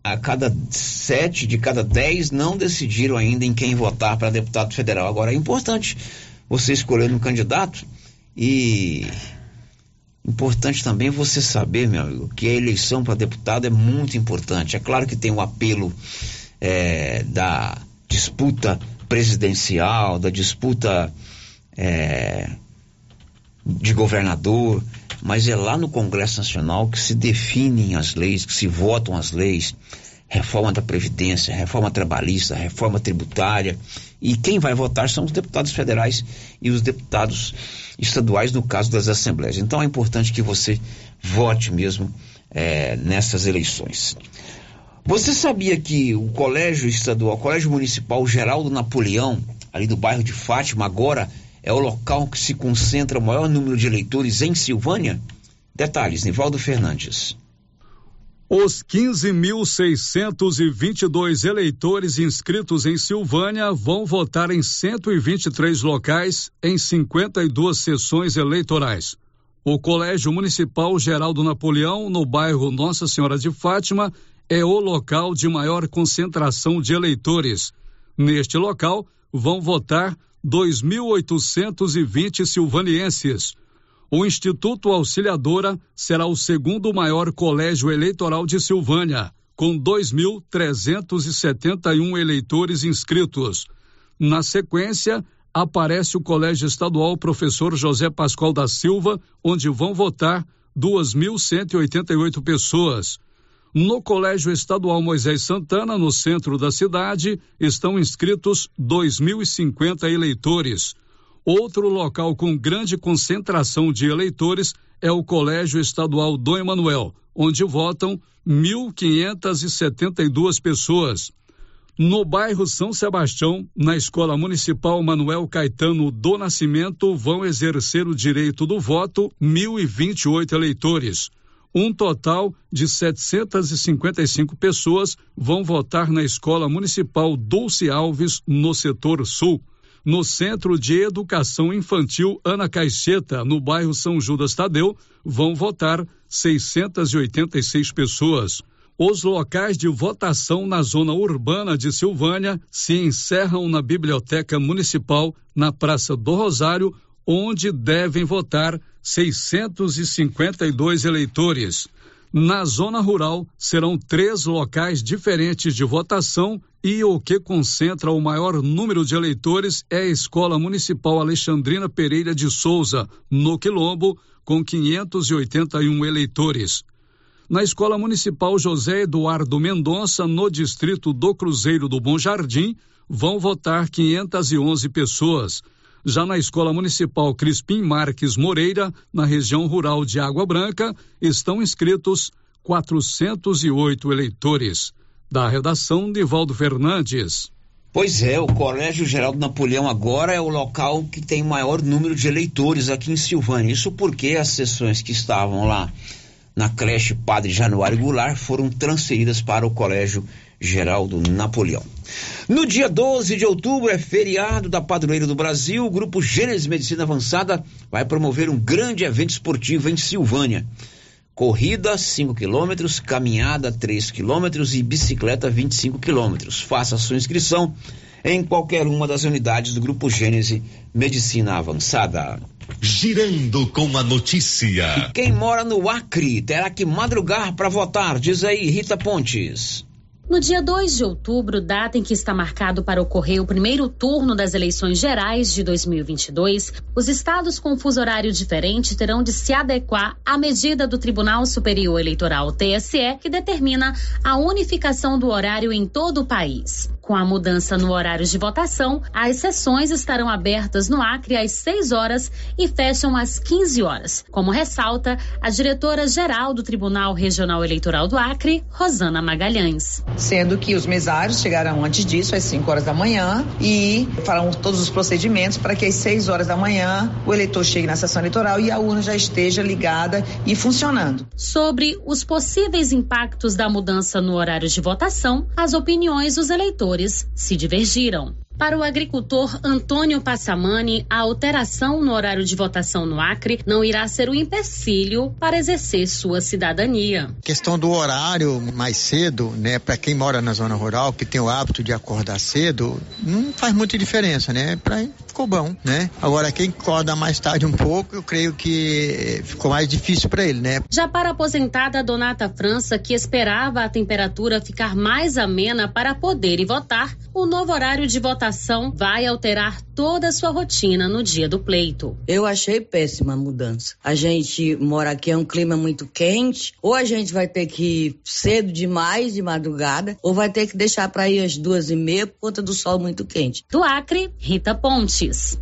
a cada sete de cada dez não decidiram ainda em quem votar para deputado federal. Agora é importante você escolher um candidato e importante também você saber, meu amigo, que a eleição para deputado é muito importante. É claro que tem o apelo é, da disputa presidencial, da disputa é, de governador, mas é lá no Congresso Nacional que se definem as leis, que se votam as leis, reforma da Previdência, reforma trabalhista, reforma tributária, e quem vai votar são os deputados federais e os deputados estaduais, no caso das assembleias. Então é importante que você vote mesmo é, nessas eleições. Você sabia que o Colégio Estadual, o Colégio Municipal Geraldo Napoleão, ali do bairro de Fátima, agora é o local que se concentra o maior número de eleitores em Silvânia? Detalhes, Nivaldo Fernandes. Os 15.622 eleitores inscritos em Silvânia vão votar em 123 locais em 52 sessões eleitorais. O Colégio Municipal Geraldo Napoleão, no bairro Nossa Senhora de Fátima, é o local de maior concentração de eleitores. Neste local vão votar 2.820 silvanienses. O Instituto Auxiliadora será o segundo maior colégio eleitoral de Silvânia, com 2.371 eleitores inscritos. Na sequência, aparece o Colégio Estadual Professor José Pascoal da Silva, onde vão votar 2.188 pessoas. No Colégio Estadual Moisés Santana, no centro da cidade, estão inscritos 2.050 eleitores. Outro local com grande concentração de eleitores é o Colégio Estadual Dom Emanuel, onde votam 1.572 pessoas. No bairro São Sebastião, na Escola Municipal Manuel Caetano do Nascimento, vão exercer o direito do voto 1.028 eleitores. Um total de 755 pessoas vão votar na Escola Municipal Dulce Alves, no setor sul. No Centro de Educação Infantil Ana Caixeta, no bairro São Judas Tadeu, vão votar 686 pessoas. Os locais de votação na zona urbana de Silvânia se encerram na Biblioteca Municipal, na Praça do Rosário, onde devem votar 652 eleitores. Na zona rural, serão três locais diferentes de votação e o que concentra o maior número de eleitores é a Escola Municipal Alexandrina Pereira de Souza, no Quilombo, com 581 eleitores na Escola Municipal José Eduardo Mendonça, no distrito do Cruzeiro do Bom Jardim, vão votar 511 pessoas. Já na Escola Municipal Crispim Marques Moreira, na região rural de Água Branca, estão inscritos 408 eleitores. Da redação, Divaldo Fernandes. Pois é, o Colégio Geraldo Napoleão agora é o local que tem maior número de eleitores aqui em Silvânia. Isso porque as sessões que estavam lá na creche Padre Januário Goulart foram transferidas para o Colégio Geraldo Napoleão. No dia 12 de outubro é feriado da Padroeira do Brasil. O grupo Gênesis Medicina Avançada vai promover um grande evento esportivo em Silvânia. Corrida 5 quilômetros, caminhada 3 quilômetros e bicicleta 25 quilômetros. Faça sua inscrição em qualquer uma das unidades do Grupo Gênese Medicina Avançada. Girando com a notícia. E quem mora no Acre terá que madrugar para votar, diz aí Rita Pontes. No dia 2 de outubro, data em que está marcado para ocorrer o primeiro turno das eleições gerais de 2022, os estados com fuso horário diferente terão de se adequar à medida do Tribunal Superior Eleitoral TSE, que determina a unificação do horário em todo o país. Com a mudança no horário de votação, as sessões estarão abertas no Acre às 6 horas e fecham às 15 horas, como ressalta a diretora-geral do Tribunal Regional Eleitoral do Acre, Rosana Magalhães. Sendo que os mesários chegarão antes disso, às 5 horas da manhã, e farão todos os procedimentos para que às 6 horas da manhã o eleitor chegue na sessão eleitoral e a urna já esteja ligada e funcionando. Sobre os possíveis impactos da mudança no horário de votação, as opiniões dos eleitores se divergiram. Para o agricultor Antônio Passamani, a alteração no horário de votação no Acre não irá ser um empecilho para exercer sua cidadania. A questão do horário mais cedo, né, para quem mora na zona rural, que tem o hábito de acordar cedo, não faz muita diferença, né? Para ficou bom, né? Agora quem acorda mais tarde um pouco, eu creio que ficou mais difícil para ele, né? Já para a aposentada Donata França, que esperava a temperatura ficar mais amena para poder ir votar, o novo horário de votação votação vai alterar toda a sua rotina no dia do pleito. Eu achei péssima a mudança. A gente mora aqui, é um clima muito quente, ou a gente vai ter que ir cedo demais de madrugada, ou vai ter que deixar para ir às duas e meia por conta do sol muito quente. Do Acre, Rita Pontes.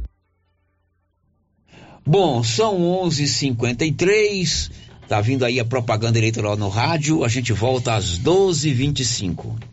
Bom, são 11:53. Tá vindo aí a propaganda eleitoral no rádio. A gente volta às 12:25.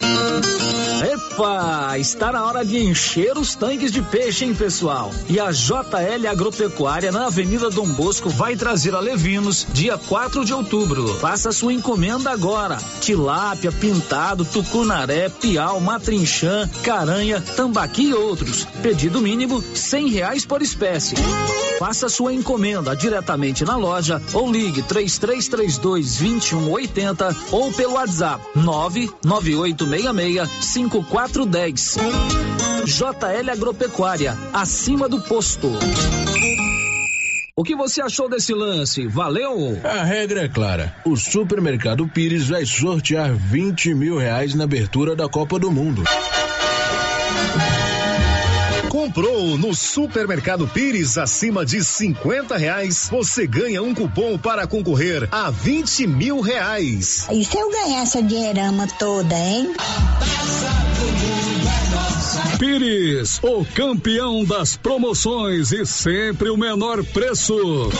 Epa, está na hora de encher os tanques de peixe, hein, pessoal? E a JL Agropecuária na Avenida Dom Bosco vai trazer a Levinos dia 4 de outubro. Faça sua encomenda agora. Tilápia, pintado, tucunaré, piau, matrinchã, caranha, tambaqui e outros. Pedido mínimo cem reais por espécie. Faça sua encomenda diretamente na loja ou ligue 3332 2180 ou pelo WhatsApp 99866 5410. JL Agropecuária, acima do posto. O que você achou desse lance? Valeu? A regra é clara. O supermercado Pires vai sortear 20 mil reais na abertura da Copa do Mundo. Comprou no Supermercado Pires acima de 50 reais, você ganha um cupom para concorrer a 20 mil reais. E se eu ganhar essa dinheirama toda, hein? Pires, o campeão das promoções e sempre o menor preço.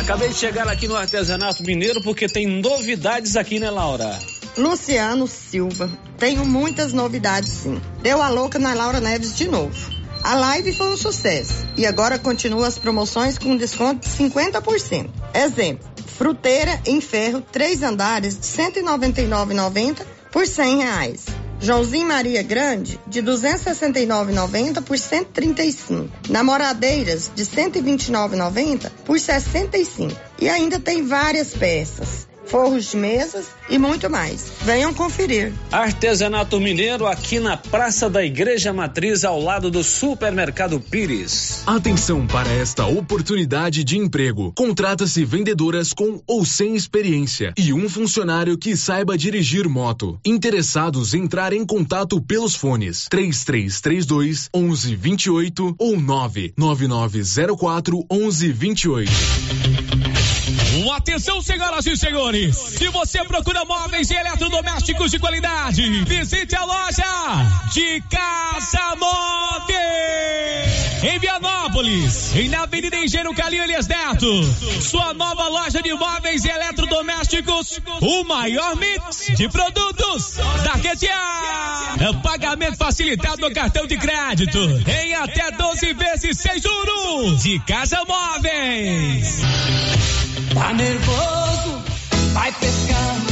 Acabei de chegar aqui no artesanato mineiro porque tem novidades aqui, né, Laura? Luciano Silva. Tenho muitas novidades, sim. Deu a louca na Laura Neves de novo. A live foi um sucesso e agora continua as promoções com desconto de 50%. Exemplo Fruteira em ferro, três andares, de R$ 199,90 por 100 reais. Joãozinho Maria Grande, de R$ 269,90 por R$ 135. Namoradeiras, de R$ 129,90 por R$ 65. E ainda tem várias peças forros de mesas e muito mais. Venham conferir. Artesanato Mineiro aqui na Praça da Igreja Matriz, ao lado do Supermercado Pires. Atenção para esta oportunidade de emprego. Contrata-se vendedoras com ou sem experiência e um funcionário que saiba dirigir moto. Interessados entrar em contato pelos fones 3332 1128 ou 99904 1128. Atenção, senhoras e senhores. Se você procura móveis e eletrodomésticos de qualidade, visite a loja de Casa Móveis. Em Vianópolis, em na Avenida Engenheiro Calil Elias Neto. Sua nova loja de móveis e eletrodomésticos. O maior mix de produtos da região. Pagamento facilitado no cartão de crédito. Em até 12 vezes sem juros. De Casa Móveis. Tá nervoso? Vai pescar.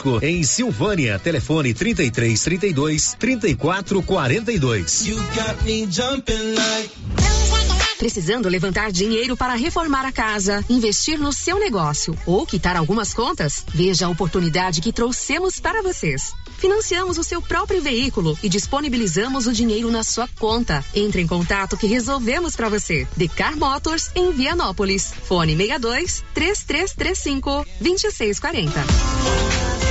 em Silvânia. Telefone 33 32 34 42. Precisando levantar dinheiro para reformar a casa, investir no seu negócio ou quitar algumas contas? Veja a oportunidade que trouxemos para vocês. Financiamos o seu próprio veículo e disponibilizamos o dinheiro na sua conta. Entre em contato que resolvemos para você. Decar Motors em Vianópolis. Fone 62 3335 2640.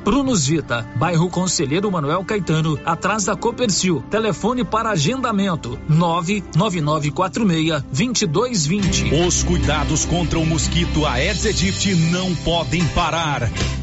Prunus Vita, bairro Conselheiro Manuel Caetano, atrás da Copercil. Telefone para agendamento: 99946-2220. Os cuidados contra o mosquito Aedes aegypti não podem parar.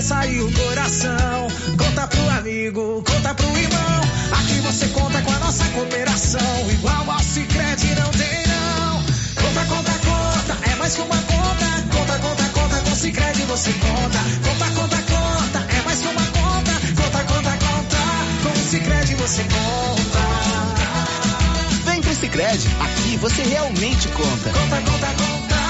cabeça e o coração. Conta pro amigo, conta pro irmão. Aqui você conta com a nossa cooperação. Igual ao Cicred não tem não. Conta, conta, conta. É mais que uma conta. Conta, conta, conta. Com Cicred você conta. Conta, conta, conta. É mais que uma conta. Conta, conta, conta. Com o Cicred você conta. Vem pro Cicred. Aqui você realmente conta. Conta, conta, conta.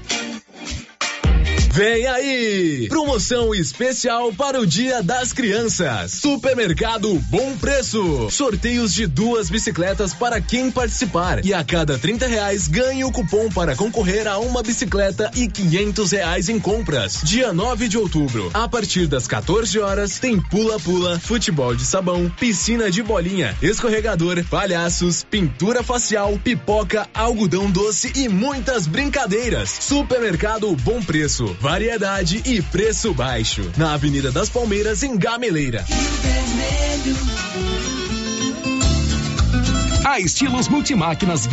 Vem aí! Promoção especial para o Dia das Crianças. Supermercado Bom Preço. Sorteios de duas bicicletas para quem participar. E a cada 30 reais ganhe o cupom para concorrer a uma bicicleta e 500 reais em compras. Dia 9 de outubro, a partir das 14 horas, tem pula-pula, futebol de sabão, piscina de bolinha, escorregador, palhaços, pintura facial, pipoca, algodão doce e muitas brincadeiras. Supermercado Bom Preço variedade e preço baixo. Na Avenida das Palmeiras, em Gameleira. A Estilos Multimáquinas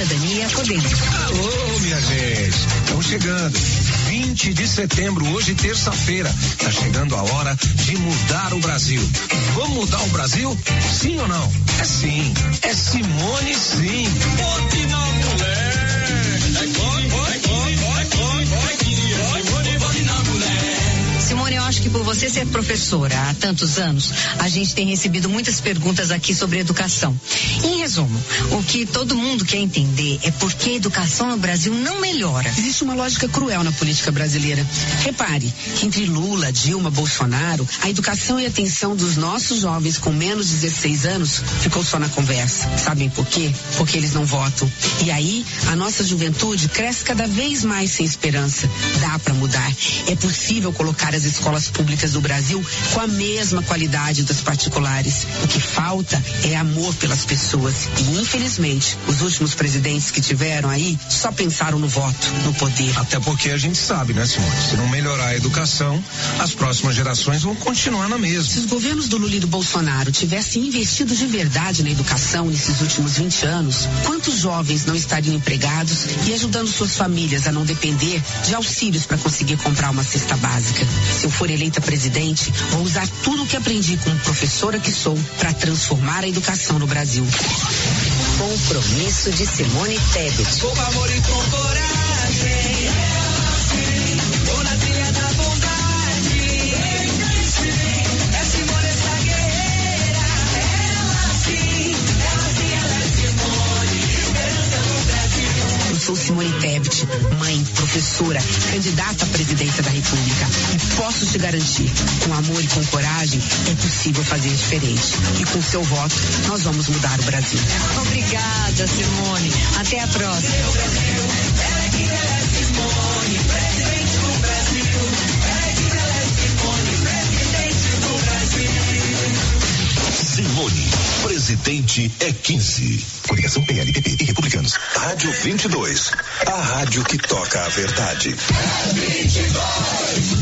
Cidadania Podemos. Alô, minha gente. Estão chegando. 20 de setembro, hoje terça-feira. Tá chegando a hora de mudar o Brasil. Vamos mudar o Brasil? Sim ou não? É sim. É Simone sim. Ótima mulher. Simone, eu acho que por você ser professora há tantos anos, a gente tem recebido muitas perguntas aqui sobre educação. Em resumo, o que todo mundo quer entender é por que a educação no Brasil não melhora. Existe uma lógica cruel na política brasileira. Repare entre Lula, Dilma, Bolsonaro, a educação e atenção dos nossos jovens com menos de 16 anos ficou só na conversa. Sabem por quê? Porque eles não votam. E aí, a nossa juventude cresce cada vez mais sem esperança. Dá para mudar. É possível colocar as escolas públicas do Brasil com a mesma qualidade das particulares. O que falta é amor pelas pessoas. E, infelizmente, os últimos presidentes que tiveram aí só pensaram no voto, no poder. Até porque a gente sabe, né, Simone? Se não melhorar a educação, as próximas gerações vão continuar na mesma. Se os governos do Lula e do Bolsonaro tivessem investido de verdade na educação nesses últimos 20 anos, quantos jovens não estariam empregados e ajudando suas famílias a não depender de auxílios para conseguir comprar uma cesta básica? Se eu for eleita presidente, vou usar tudo o que aprendi como professora que sou para transformar a educação no Brasil. Compromisso de Simone Tebet. Com amor e com coragem. Sou Simone Tebet, mãe, professora, candidata à presidência da República. E posso te garantir, com amor e com coragem, é possível fazer diferente. E com seu voto, nós vamos mudar o Brasil. Obrigada, Simone. Até a próxima. Simone, presidente é 15. Coligação PLPP e Republicanos. Rádio 22, a rádio que toca a verdade.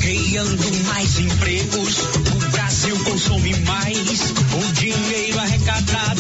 Criando mais empregos, o Brasil consome mais. O dinheiro arrecadado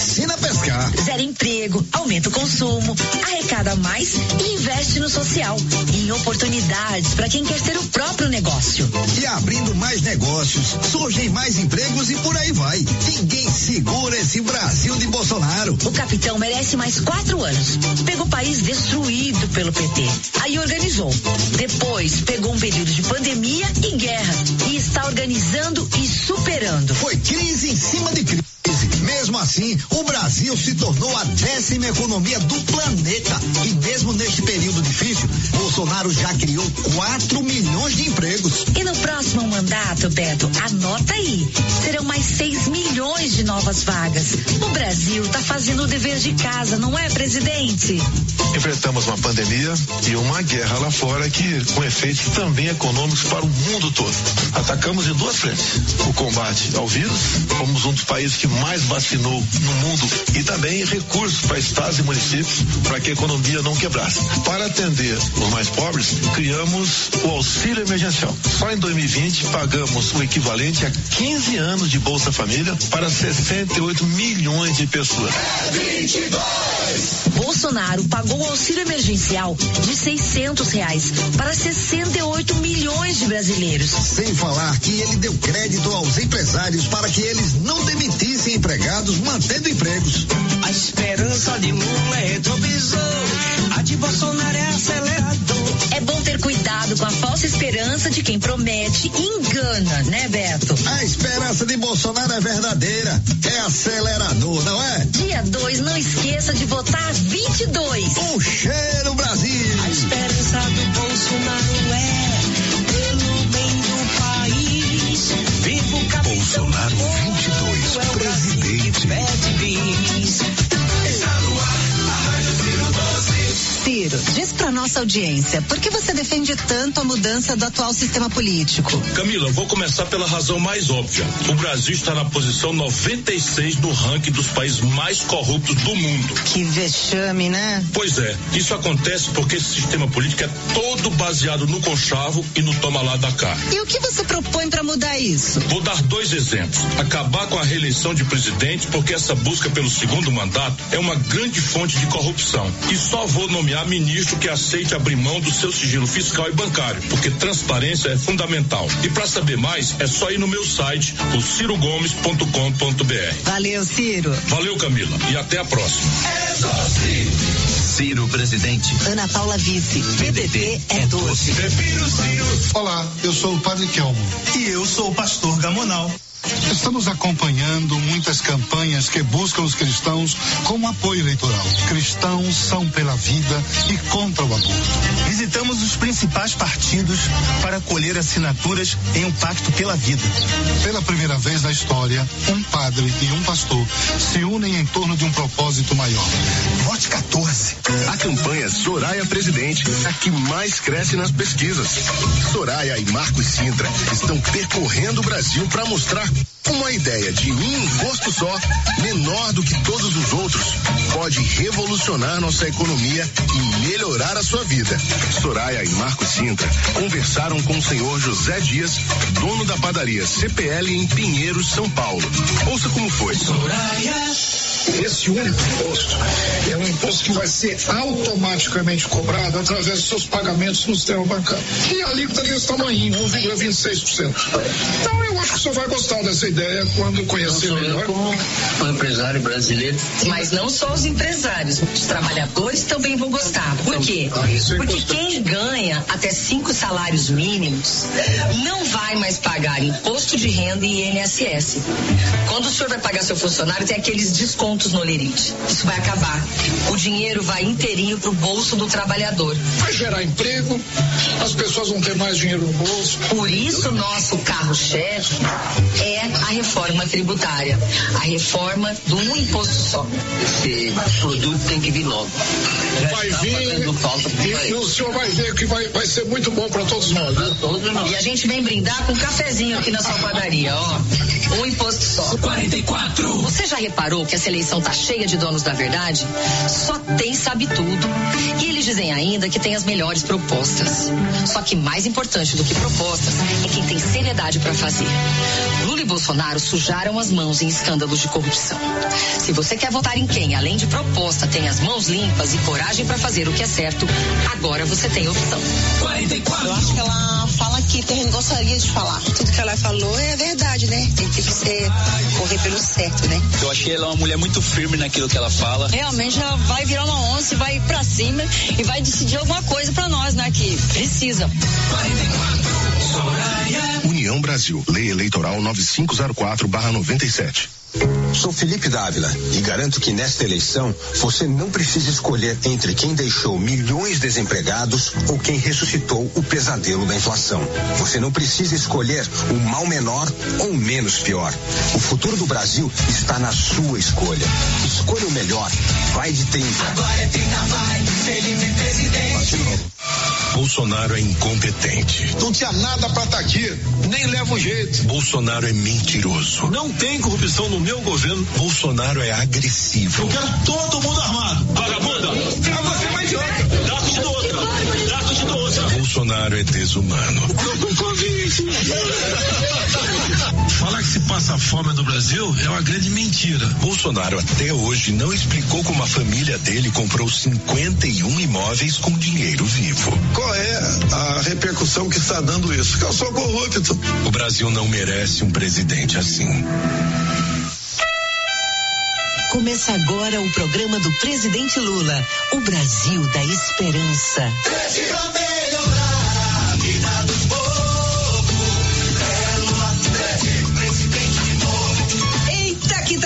ensina a pescar. Zero emprego, aumenta o consumo, arrecada mais e investe no social. Em oportunidades para quem quer ter o próprio negócio. E abrindo mais negócios, surgem mais empregos e por aí vai. Ninguém segura esse Brasil de Bolsonaro. O capitão merece mais quatro anos. Pegou o país destruído pelo PT. Aí organizou. Depois pegou um período de pandemia e guerra. E está organizando e superando. Foi crise em cima de crise. Mesmo assim, o Brasil se tornou a décima economia do planeta. E mesmo neste período difícil, Bolsonaro já criou 4 milhões de empregos. E no próximo mandato, Beto, anota aí. Serão mais 6 milhões de novas vagas. O Brasil está fazendo o dever de casa, não é, presidente? Enfrentamos uma pandemia e uma guerra lá fora que com efeitos também econômicos para o mundo todo. Atacamos em duas frentes. O combate ao vírus, fomos um dos países que mais vacinou no mundo e também recursos para estados e municípios para que a economia não quebrasse. Para atender os mais pobres, criamos o auxílio emergencial. Só em 2020 pagamos o equivalente a 15 anos de Bolsa Família para 68 milhões de pessoas. 22. Bolsonaro pagou o auxílio emergencial de 600 reais para 68 milhões de brasileiros. Sem falar que ele deu crédito aos empresários para que eles não demitissem empregados, mantendo empregos. Esperança de quem promete e engana, né, Beto? A esperança de Bolsonaro é verdadeira, é acelerador, não é? Dia 2, não esqueça de votar 22. O cheiro Brasil. A esperança do Bolsonaro é pelo bem do país. Viva o capitão. Bolsonaro 22, é o presidente. Diz pra nossa audiência, por que você defende tanto a mudança do atual sistema político? Camila, vou começar pela razão mais óbvia. O Brasil está na posição 96 do ranking dos países mais corruptos do mundo. Que vexame, né? Pois é, isso acontece porque esse sistema político é todo baseado no conchavo e no toma lá da cá. E o que você propõe para mudar isso? Vou dar dois exemplos. Acabar com a reeleição de presidente, porque essa busca pelo segundo mandato é uma grande fonte de corrupção. E só vou nomear ministro que aceite abrir mão do seu sigilo fiscal e bancário, porque transparência é fundamental. E para saber mais, é só ir no meu site, o cirogomes.com.br. Valeu, Ciro. Valeu, Camila, e até a próxima. É Ciro. Ciro presidente. Ana Paula Vice. PDT é doce. Prefiro Ciro. Olá, eu sou o Padre Kelmo. E eu sou o pastor Gamonal. Estamos acompanhando muitas campanhas que buscam os cristãos como apoio eleitoral. Cristãos são pela vida e contra o aborto. Visitamos os principais partidos para colher assinaturas em um pacto pela vida. Pela primeira vez na história, um padre e um pastor se unem em torno de um propósito maior. Vote 14. A campanha Soraya Presidente é a que mais cresce nas pesquisas. Soraya e Marcos Sintra estão percorrendo o Brasil para mostrar como a ideia de um imposto só, menor do que todos os outros, pode revolucionar nossa economia e melhorar a sua vida. Soraya e Marcos Sintra conversaram com o senhor José Dias, dono da padaria CPL em Pinheiros, São Paulo. Ouça como foi. Soraya. Esse único imposto é um imposto que vai ser automaticamente cobrado através dos seus pagamentos no sistema bancário. E a alíquota desse tamanho, 1,26%. Então eu acho que o senhor vai gostar dessa ideia quando conhecer melhor. Como um empresário brasileiro. Mas não só os empresários, os trabalhadores também vão gostar. Por quê? é Porque quem ganha até cinco salários mínimos não vai mais pagar imposto de renda e INSS. Quando o senhor vai pagar seu funcionário, tem aqueles descontos no Lerite. Isso vai acabar. Dinheiro vai inteirinho pro bolso do trabalhador. Vai gerar emprego, as pessoas vão ter mais dinheiro no bolso. Por isso, nosso carro-chefe é a reforma tributária. A reforma do um imposto só. Esse produto tem que vir logo. Já Vai vir falta e, e o senhor vai ver que vai, vai ser muito bom para todos nós. Viu? Todos nós. E a gente vem brindar com um cafezinho aqui na sua padaria, ó. Um imposto só. 44. Você já reparou que essa eleição tá cheia de donos da verdade? Só tem sabe tudo. E eles dizem ainda que tem as melhores propostas. Só que mais importante do que propostas é quem tem seriedade para fazer. Lula e Bolsonaro sujaram as mãos em escândalos de corrupção. Se você quer votar em quem, além de proposta, tem as mãos limpas e coragem para fazer o que é certo, agora você tem opção. 44. Eu acho que ela fala aqui que a gente gostaria de falar. Tudo que ela falou é verdade, né? Tem que ser correr pelo certo, né? Eu achei ela uma mulher muito firme naquilo que ela fala. Realmente ela vai virar uma onça, vai pra cima e vai decidir alguma coisa pra nós, né? Que precisa. 44. Soraya. União Brasil, Lei Eleitoral 9504/97. Sou Felipe Dávila e garanto que nesta eleição você não precisa escolher entre quem deixou milhões desempregados ou quem ressuscitou o pesadelo da inflação. Você não precisa escolher o mal menor ou menos pior. O futuro do Brasil está na sua escolha. Escolha o melhor. Vai de 30. Agora é 30 vai, Felipe presidente. Bolsonaro é incompetente. Não tinha nada pra estar aqui, nem leva o jeito. Bolsonaro é mentiroso. Não tem corrupção no meu governo. Bolsonaro é agressivo. Eu quero todo mundo armado. Vagabunda! Ah, você vai de outra. Daco de outra. Daco de outra. Bolsonaro é desumano. Covid. Falar que se passa fome no Brasil é uma grande mentira. Bolsonaro até hoje não explicou como a família dele comprou 51 imóveis com dinheiro vivo. Qual é a repercussão que está dando isso? Que eu sou corrupto. O Brasil não merece um presidente assim. Começa agora o programa do presidente Lula, o Brasil da Esperança. Que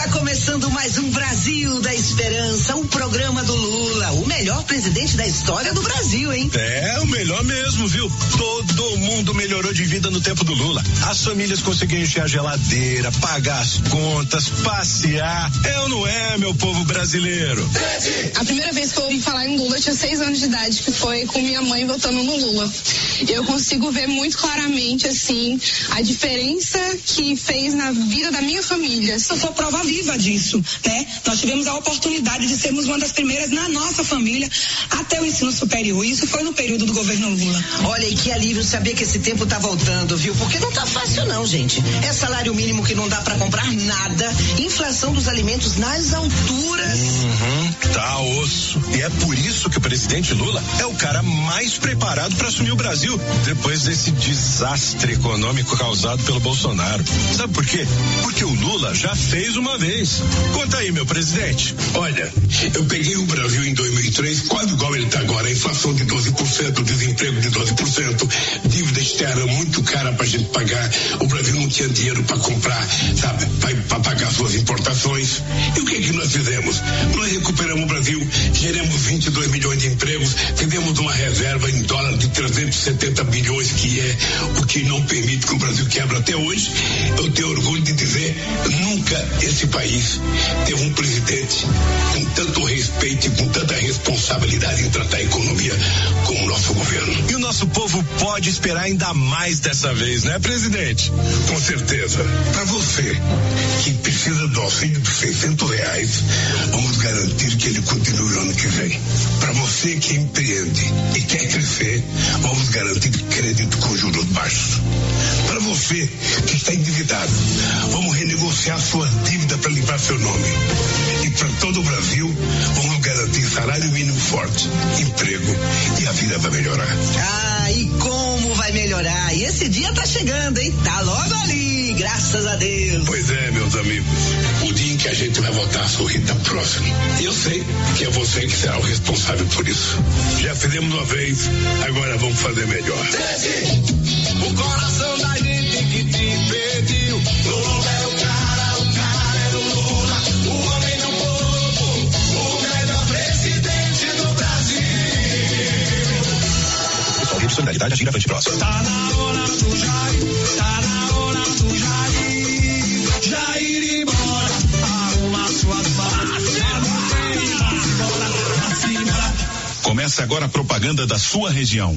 tá começando mais um Brasil da Esperança, um programa do Lula, o melhor presidente da história do Brasil, hein? É, o melhor mesmo, viu? Todo mundo melhorou de vida no tempo do Lula. As famílias conseguiram encher a geladeira, pagar as contas, passear. É ou não é, meu povo brasileiro? A primeira vez que eu ouvi falar em Lula eu tinha seis anos de idade, que foi com minha mãe votando no Lula. Eu consigo ver muito claramente, assim, a diferença que fez na vida da minha família. Eu sou prova viva disso, né? Nós tivemos a oportunidade de sermos uma das primeiras na nossa família até o ensino superior. Isso foi no período do governo Lula. Olha, e que alívio saber que esse tempo tá voltando, viu? Porque não tá fácil não, gente. É salário mínimo que não dá para comprar nada, inflação dos alimentos nas alturas. Uhum, tá osso. E é por isso que o presidente Lula é o cara mais preparado para assumir o Brasil depois desse desastre econômico causado pelo Bolsonaro. Sabe por quê? Porque o Lula já fez uma vez. Conta aí, meu presidente. Olha, eu peguei o Brasil em 2003, quase igual ele está agora, a inflação de 12%, desemprego de 12%, dívida externa muito cara para a gente pagar. O Brasil não tinha dinheiro para comprar, sabe, para pagar suas importações. E o que que nós fizemos? Nós recuperamos o Brasil, geramos 22 milhões de empregos, fizemos uma reserva em dólar de 370 bilhões, que é o que não permite que o Brasil quebre até hoje. Eu tenho orgulho de dizer, nunca esse país teve um presidente com tanto respeito e com tanta responsabilidade em tratar a economia como o nosso governo. E o nosso povo pode esperar ainda mais dessa vez, né, presidente? Com certeza. Para você que precisa do auxílio dos 600 reais, vamos garantir que ele continue o ano que vem. Para você que empreende e quer crescer, vamos garantir crédito com juros baixos. Para você que está endividado, vamos renegociar sua dívida para limpar seu nome. E para todo o Brasil, vamos garantir salário mínimo forte, emprego e a vida vai melhorar. Ah, e como vai melhorar? E esse dia tá chegando, hein? Tá logo ali, graças a Deus. Pois é, meus amigos. O dia em que a gente vai votar sorrir tá próximo. E eu sei que é você que será o responsável por isso. Já fizemos uma vez, agora vamos fazer melhor. O coração da gente que te pediu. Lula é o cara, o cara é o Lula. O homem do povo, o melhor presidente do Brasil. Pessoal, Rede Solidariedade, Agir Avante Próximo. Tá na hora do Jair, tá na hora do Jair. Jair ir embora, arruma suas malas. Começa agora a propaganda da sua região.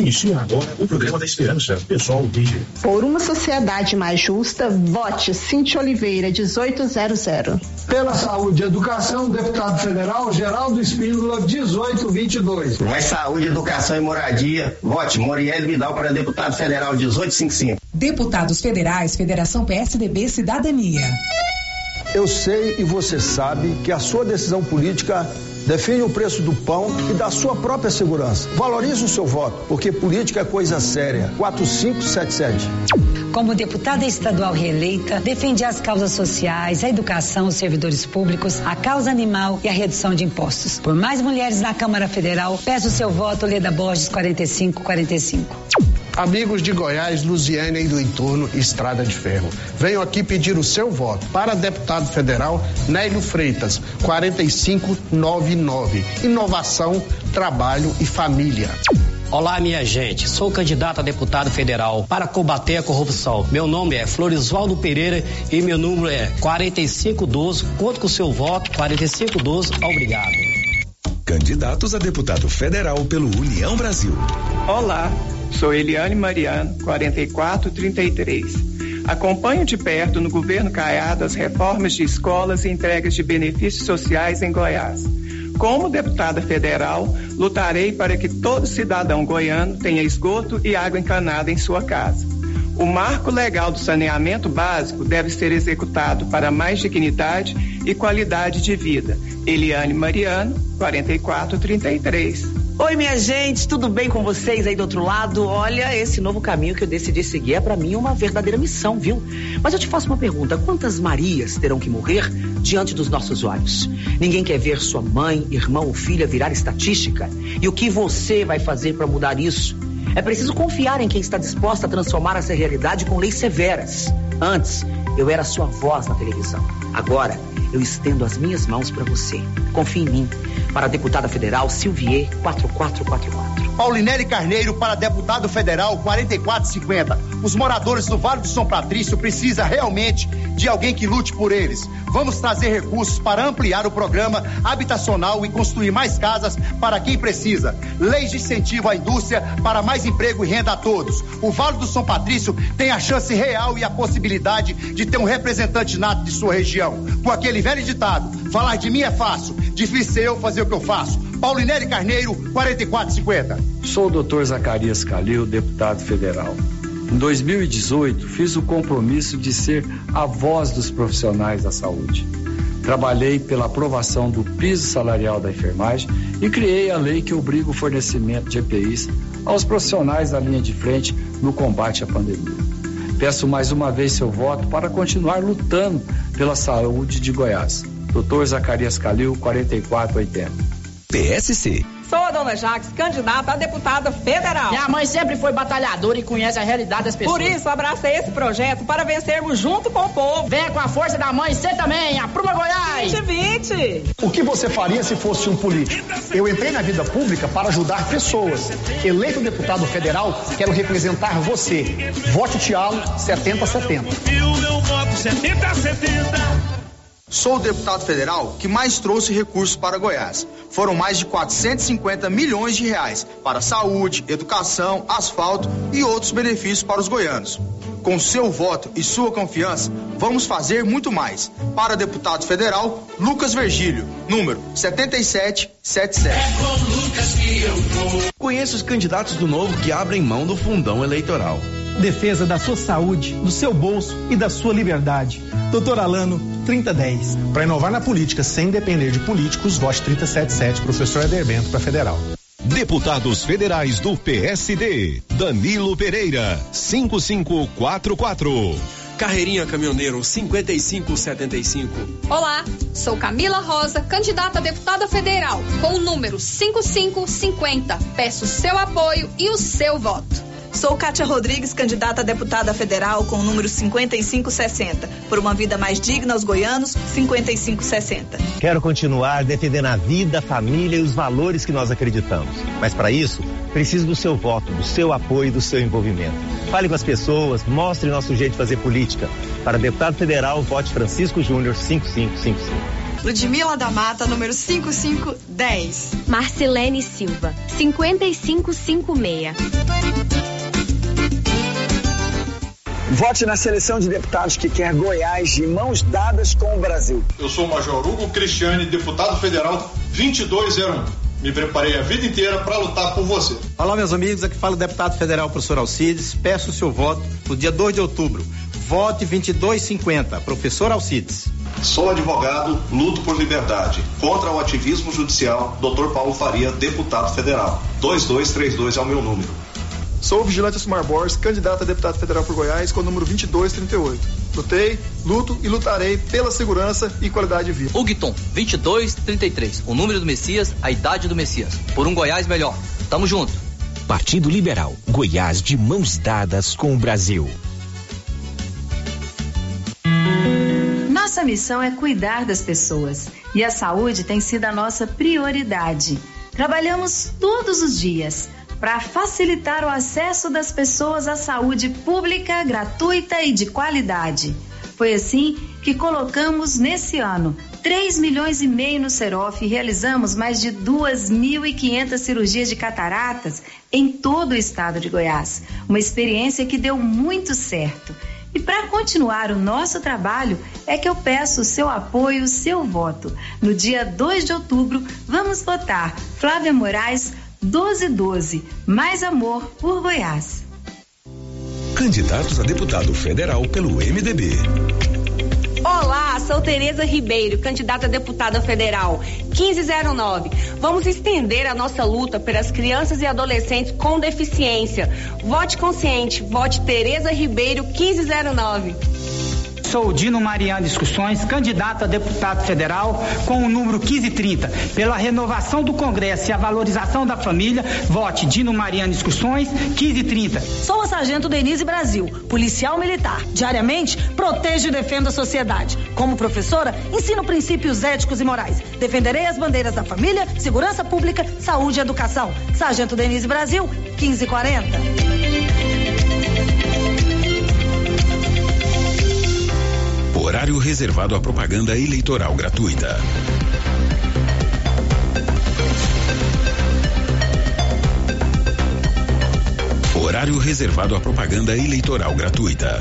Inicia agora o programa da Esperança. Pessoal, vídeo. Por uma sociedade mais justa, vote Cintia Oliveira, 1800. Pela saúde e educação, deputado federal Geraldo Espíndola, 1822. Mais saúde, educação e moradia, vote Moriel Vidal para deputado federal, 1855. Deputados Federais, Federação PSDB Cidadania. Eu sei e você sabe que a sua decisão política define o preço do pão e da sua própria segurança. Valorize o seu voto, porque política é coisa séria. 4577. Como deputada estadual reeleita, defendi as causas sociais, a educação, os servidores públicos, a causa animal e a redução de impostos. Por mais mulheres na Câmara Federal, peço seu voto, Leda Borges 4545. Amigos de Goiás, Lusiânia e do entorno, Estrada de Ferro. Venho aqui pedir o seu voto para deputado federal Nélio Freitas, 4599. Inovação, trabalho e família. Olá, minha gente. Sou candidato a deputado federal para combater a corrupção. Meu nome é Florisvaldo Pereira e meu número é 4512. Conto com o seu voto. 4512. Obrigado. Candidatos a deputado federal pelo União Brasil. Olá, sou Eliane Mariano, 4433. Acompanho de perto no governo Caiado as reformas de escolas e entregas de benefícios sociais em Goiás. Como deputada federal, lutarei para que todo cidadão goiano tenha esgoto e água encanada em sua casa. O marco legal do saneamento básico deve ser executado para mais dignidade e qualidade de vida. Eliane Mariano, 4433. Oi, minha gente, tudo bem com vocês aí do outro lado? Olha, esse novo caminho que eu decidi seguir é para mim uma verdadeira missão, viu? Mas eu te faço uma pergunta: quantas Marias terão que morrer diante dos nossos olhos? Ninguém quer ver sua mãe, irmão ou filha virar estatística? E o que você vai fazer para mudar isso? É preciso confiar em quem está disposto a transformar essa realidade com leis severas. Antes, eu era sua voz na televisão. Agora, eu estendo as minhas mãos para você. Confie em mim. Para a deputada federal Silvier 4444. Paulinelli Carneiro para deputado federal 4450. Os moradores do Vale do São Patrício precisam realmente de alguém que lute por eles. Vamos trazer recursos para ampliar o programa habitacional e construir mais casas para quem precisa. Leis de incentivo à indústria para mais emprego e renda a todos. O Vale do São Patrício tem a chance real e a possibilidade de ter um representante nato de sua região. Com aquele velho ditado: falar de mim é fácil, difícil é eu fazer o que eu faço. Paulinelli Carneiro, 4450. Sou o Dr. Zacarias Calil, deputado federal. Em 2018, fiz o compromisso de ser a voz dos profissionais da saúde. Trabalhei pela aprovação do piso salarial da enfermagem e criei a lei que obriga o fornecimento de EPIs aos profissionais da linha de frente no combate à pandemia. Peço mais uma vez seu voto para continuar lutando pela saúde de Goiás. Dr. Zacarias Calil, 4480. PSC. Sou a dona Jaques, candidata a deputada federal. Minha mãe sempre foi batalhadora e conhece a realidade das pessoas. Por isso, abracei esse projeto para vencermos junto com o povo. Venha com a força da mãe, você também, apruma Goiás. 2020. O que você faria se fosse um político? Eu entrei na vida pública para ajudar pessoas. Eleito deputado federal, quero representar você. Vote Tialo 7070. E o meu voto 7070. Sou o deputado federal que mais trouxe recursos para Goiás. Foram mais de 450 milhões de reais para saúde, educação, asfalto e outros benefícios para os goianos. Com seu voto e sua confiança, vamos fazer muito mais. Para deputado federal, Lucas Virgílio, número 7777. É com Lucas que eu vou. Conheça os candidatos do Novo que abrem mão do fundão eleitoral. Defesa da sua saúde, do seu bolso e da sua liberdade. Doutor Alano, 3010. Para inovar na política sem depender de políticos, vote 377, professor Eder Bento para federal. Deputados federais do PSD. Danilo Pereira, 5544. Carreirinha Caminhoneiro 5575. Olá, sou Camila Rosa, candidata a deputada federal, com o número 5550. Peço seu apoio e o seu voto. Sou Kátia Rodrigues, candidata a deputada federal com o número 5560. Por uma vida mais digna aos goianos, 5560. Quero continuar defendendo a vida, a família e os valores que nós acreditamos. Mas para isso, preciso do seu voto, do seu apoio e do seu envolvimento. Fale com as pessoas, mostre nosso jeito de fazer política. Para deputado federal, vote Francisco Júnior 5555. Ludmila da Mata, número 5510. Marcilene Silva, 5556. Vote na seleção de deputados que quer Goiás de mãos dadas com o Brasil. Eu sou o Major Hugo Cristiane, deputado federal 2201. Me preparei a vida inteira para lutar por você. Olá, meus amigos. Aqui fala o deputado federal professor Alcides. Peço o seu voto no dia 2 de outubro. Vote 2250, professor Alcides. Sou advogado, luto por liberdade. Contra o ativismo judicial, Dr. Paulo Faria, deputado federal. 2232 é o meu número. Sou o vigilante Sumar Borges, candidato a deputado federal por Goiás, com o número 2238. Lutei, luto e lutarei pela segurança e qualidade de vida. Huguiton, 2233. O número do Messias, a idade do Messias. Por um Goiás melhor. Tamo junto. Partido Liberal. Goiás de mãos dadas com o Brasil. Nossa missão é cuidar das pessoas e a saúde tem sido a nossa prioridade. Trabalhamos todos os dias para facilitar o acesso das pessoas à saúde pública, gratuita e de qualidade. Foi assim que colocamos nesse ano 3 milhões e meio no Serof e realizamos mais de 2.500 cirurgias de cataratas em todo o estado de Goiás. Uma experiência que deu muito certo. E para continuar o nosso trabalho, é que eu peço o seu apoio, o seu voto. No dia 2 de outubro, vamos votar Flávia Moraes 1212. Mais amor por Goiás. Candidatos a deputado federal pelo MDB. Olá, sou Tereza Ribeiro, candidata a deputada federal 1509. Vamos estender a nossa luta pelas crianças e adolescentes com deficiência. Vote consciente, vote Tereza Ribeiro 1509. Sou Dino Mariano Discussões, candidato a deputado federal com o número 1530. Pela renovação do Congresso e a valorização da família, vote Dino Mariano Discussões 1530. Sou a Sargento Denise Brasil, policial militar. Diariamente, protejo e defendo a sociedade. Como professora, ensino princípios éticos e morais. Defenderei as bandeiras da família, segurança pública, saúde e educação. Sargento Denise Brasil, 1540. Horário reservado à propaganda eleitoral gratuita. Horário reservado à propaganda eleitoral gratuita.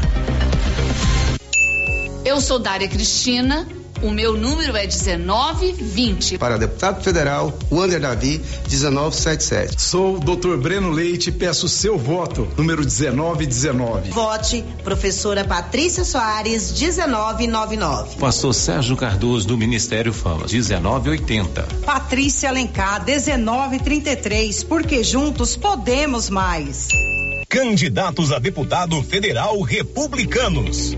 Eu sou Dária Cristina. O meu número é 1920. Para deputado federal, Wander Davi, 1977. Sou o Dr. Breno Leite, peço seu voto, número 1919. Vote professora Patrícia Soares, 1999. Pastor Sérgio Cardoso, do Ministério Fama, 1980. Patrícia Alencar, 1933, porque juntos podemos mais. Candidatos a deputado federal republicanos.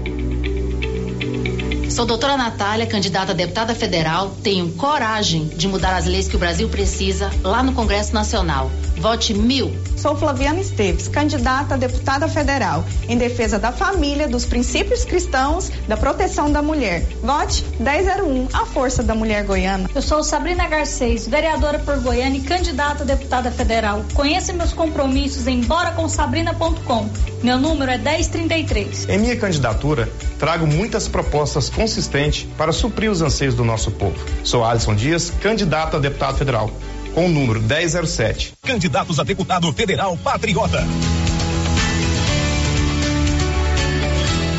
Sou doutora Natália, candidata a deputada federal. Tenho coragem de mudar as leis que o Brasil precisa lá no Congresso Nacional. Vote mil. Sou Flaviana Esteves, candidata a deputada federal, em defesa da família, dos princípios cristãos, da proteção da mulher. Vote 1001, a força da mulher goiana. Eu sou Sabrina Garcês, vereadora por Goiânia e candidata a deputada federal. Conheça meus compromissos em boraconsabrina.com. Meu número é 1033. Em minha candidatura, trago muitas propostas consistentes para suprir os anseios do nosso povo. Sou Alisson Dias, candidato a deputado federal com o número 1007. Candidatos a deputado federal patriota.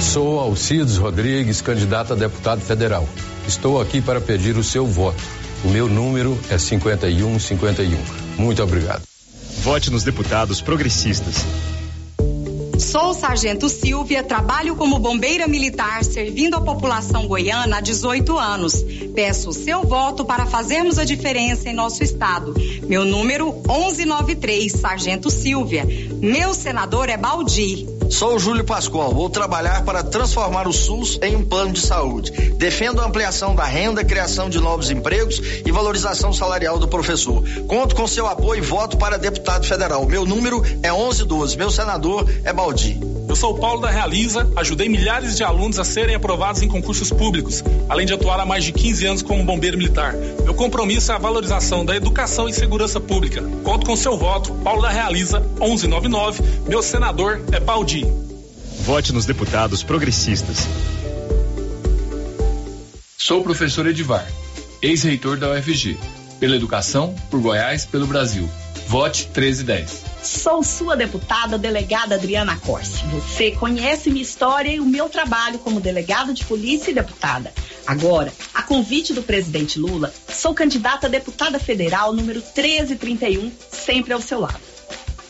Sou Alcides Rodrigues, candidato a deputado federal. Estou aqui para pedir o seu voto. O meu número é 5151. Muito obrigado. Vote nos deputados progressistas. Sou Sargento Silvia, trabalho como bombeira militar, servindo a população goiana há 18 anos. Peço o seu voto para fazermos a diferença em nosso estado. Meu número 1193, Sargento Silvia. Meu senador é Baldi. Sou Júlio Pascoal, vou trabalhar para transformar o SUS em um plano de saúde. Defendo a ampliação da renda, criação de novos empregos e valorização salarial do professor. Conto com seu apoio e voto para deputado federal. Meu número é 1112. Meu senador é Baldi. Eu sou Paulo da Realiza, ajudei milhares de alunos a serem aprovados em concursos públicos, além de atuar há mais de 15 anos como bombeiro militar. Meu compromisso é a valorização da educação e segurança pública. Conto com seu voto, Paulo da Realiza, 1199. Meu senador é Baldi. Vote nos deputados progressistas. Sou o professor Edivar, ex-reitor da UFG. Pela educação, por Goiás, pelo Brasil. Vote 1310. Sou sua deputada, delegada Adriana Corsi. Você conhece minha história e o meu trabalho como delegada de polícia e deputada. Agora, a convite do presidente Lula, sou candidata a deputada federal número 1331, sempre ao seu lado.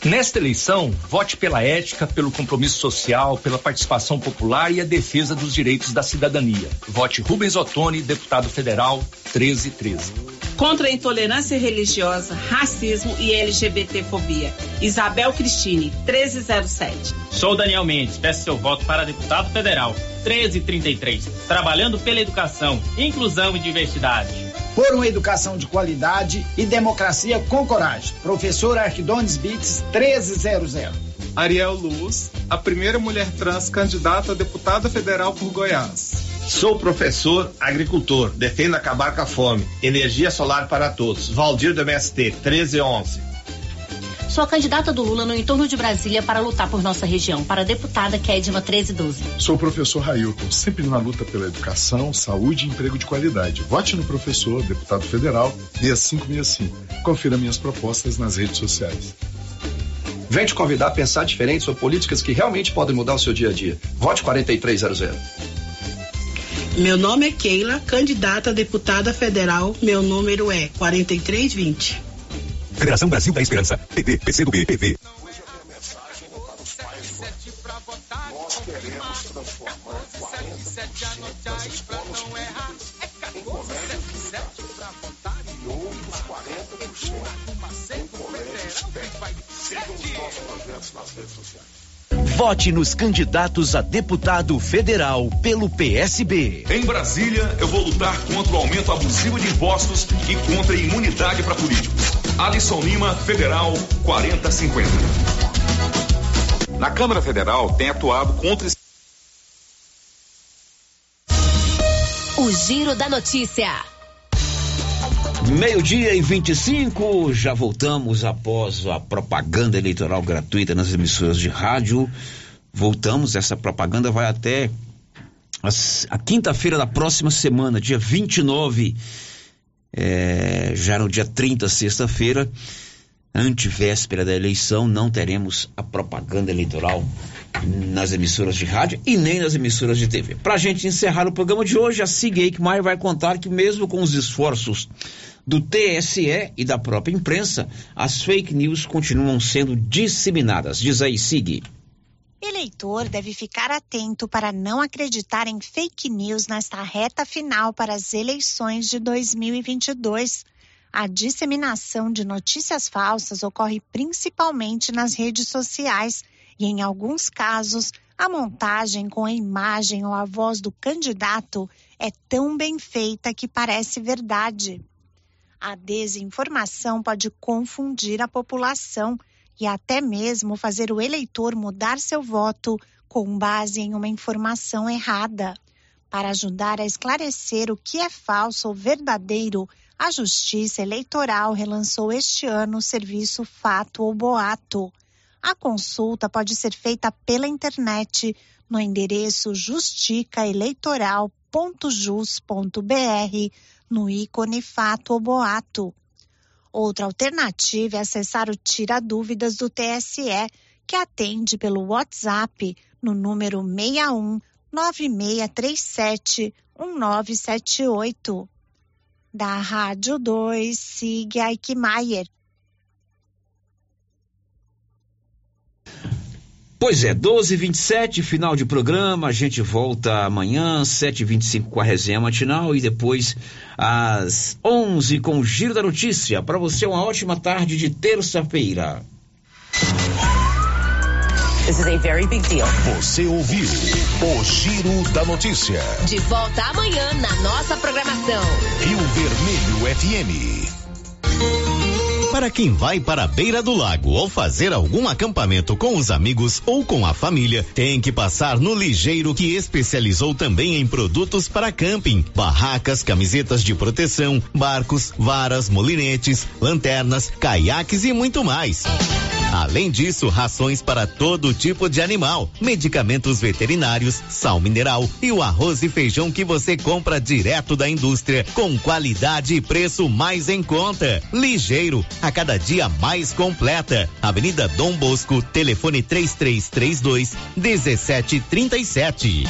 Nesta eleição, vote pela ética, pelo compromisso social, pela participação popular e a defesa dos direitos da cidadania. Vote Rubens Ottoni, deputado federal 1313. Contra a intolerância religiosa, racismo e LGBTfobia. Isabel Cristine, 1307. Sou Daniel Mendes, peço seu voto para deputado federal, 1333. Trabalhando pela educação, inclusão e diversidade. Por uma educação de qualidade e democracia com coragem. Professor Arquidones Bits, 1300. Ariel Luz, a primeira mulher trans candidata a deputada federal por Goiás. Sou professor agricultor, defendo acabar com a fome. Energia solar para todos. Valdir do MST, 1311. Sou a candidata do Lula no entorno de Brasília para lutar por nossa região, para a deputada Kedma 1312. Sou o professor Railton, sempre na luta pela educação, saúde e emprego de qualidade. Vote no professor, deputado federal, 6565. Confira minhas propostas nas redes sociais. Vem te convidar a pensar diferente sobre políticas que realmente podem mudar o seu dia a dia. Vote 4300. Meu nome é Keila, candidata a deputada federal. Meu número é 4320. Federação Brasil da Esperança. PT, PCdoB, PV. Nós queremos transformar 40% das escolas públicas em colégios e outros 40% em colégios técnicos. Sigam os nossos projetos nas redes sociais. Vote nos candidatos a deputado federal pelo PSB. Em Brasília, eu vou lutar contra o aumento abusivo de impostos e contra a imunidade para políticos. Alisson Lima, Federal 4050. Na Câmara Federal tem atuado contra o Giro da Notícia. Meio-dia e 25, já voltamos após a propaganda eleitoral gratuita nas emissoras de rádio. Voltamos, essa propaganda vai até a, quinta-feira da próxima semana, dia 29, é, já no dia 30, sexta-feira, antevéspera da eleição, não teremos a propaganda eleitoral nas emissoras de rádio e nem nas emissoras de TV. Para a gente encerrar o programa de hoje, a Sig Eichmeier vai contar que mesmo com os esforços do TSE e da própria imprensa, as fake news continuam sendo disseminadas. Diz aí, Sig. Eleitor deve ficar atento para não acreditar em fake news nesta reta final para as eleições de 2022. A disseminação de notícias falsas ocorre principalmente nas redes sociais e, em alguns casos, a montagem com a imagem ou a voz do candidato é tão bem feita que parece verdade. A desinformação pode confundir a população e até mesmo fazer o eleitor mudar seu voto com base em uma informação errada. Para ajudar a esclarecer o que é falso ou verdadeiro, a Justiça Eleitoral relançou este ano o serviço Fato ou Boato. A consulta pode ser feita pela internet no endereço justicaeleitoral.jus.br no ícone Fato ou Boato. Outra alternativa é acessar o Tira Dúvidas do TSE, que atende pelo WhatsApp no número 61 9637 1978. Da Rádio 2, siga Eichmeier. Pois é, 12 27 final de programa. A gente volta amanhã, 7 25 com a resenha matinal e depois às 11 com o Giro da Notícia. Para você, uma ótima tarde de terça-feira. This is a very big deal. Você ouviu o Giro da Notícia. De volta amanhã na nossa programação. Rio Vermelho FM. Para quem vai para a beira do lago ou fazer algum acampamento com os amigos ou com a família, tem que passar no Ligeiro que especializou também em produtos para camping, barracas, camisetas de proteção, barcos, varas, molinetes, lanternas, caiaques e muito mais. Além disso, rações para todo tipo de animal, medicamentos veterinários, sal mineral e o arroz e feijão que você compra direto da indústria com qualidade e preço mais em conta. Ligeiro, a cada dia mais completa. Avenida Dom Bosco, telefone 3332 1737.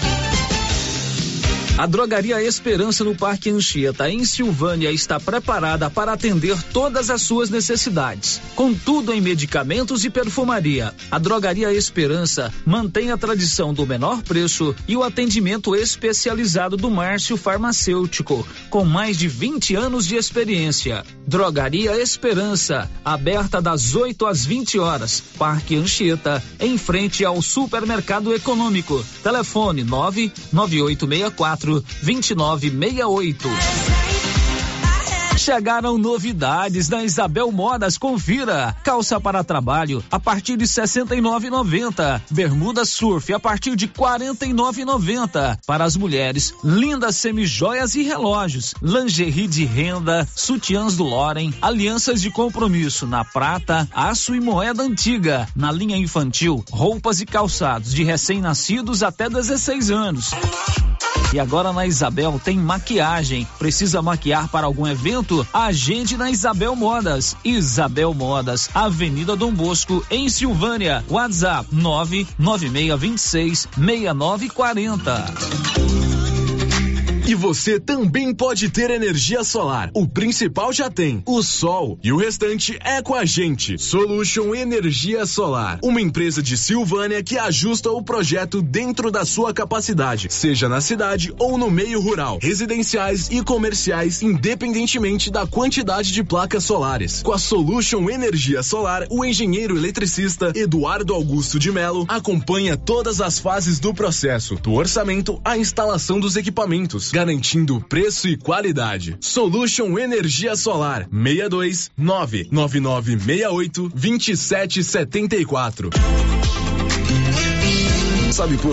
A Drogaria Esperança no Parque Anchieta, em Silvânia, está preparada para atender todas as suas necessidades. Com tudo em medicamentos e perfumaria, a Drogaria Esperança mantém a tradição do menor preço e o atendimento especializado do Márcio Farmacêutico, com mais de 20 anos de experiência. Drogaria Esperança, aberta das 8 às 20 horas. Parque Anchieta, em frente ao Supermercado Econômico. Telefone 99864 2968. Chegaram novidades na Isabel Modas, confira. Calça para trabalho a partir de 69,90. Bermuda surf a partir de 49,90. Para as mulheres, lindas semijoias e relógios, lingerie de renda, sutiãs do Loren, alianças de compromisso na prata, aço e moeda antiga. Na linha infantil, roupas e calçados de recém-nascidos até 16 anos. E agora na Isabel tem maquiagem. Precisa maquiar para algum evento? Agende na Isabel Modas. Isabel Modas, Avenida Dom Bosco, em Silvânia. WhatsApp 99626 6940. E você também pode ter energia solar. O principal já tem, o sol. E o restante é com a gente. Solution Energia Solar. Uma empresa de Silvânia que ajusta o projeto dentro da sua capacidade, seja na cidade ou no meio rural, residenciais e comerciais, independentemente da quantidade de placas solares. Com a Solution Energia Solar, o engenheiro eletricista Eduardo Augusto de Melo acompanha todas as fases do processo, do orçamento à instalação dos equipamentos garantindo preço e qualidade. Solution Energia Solar 62 99968 2774. Sabe por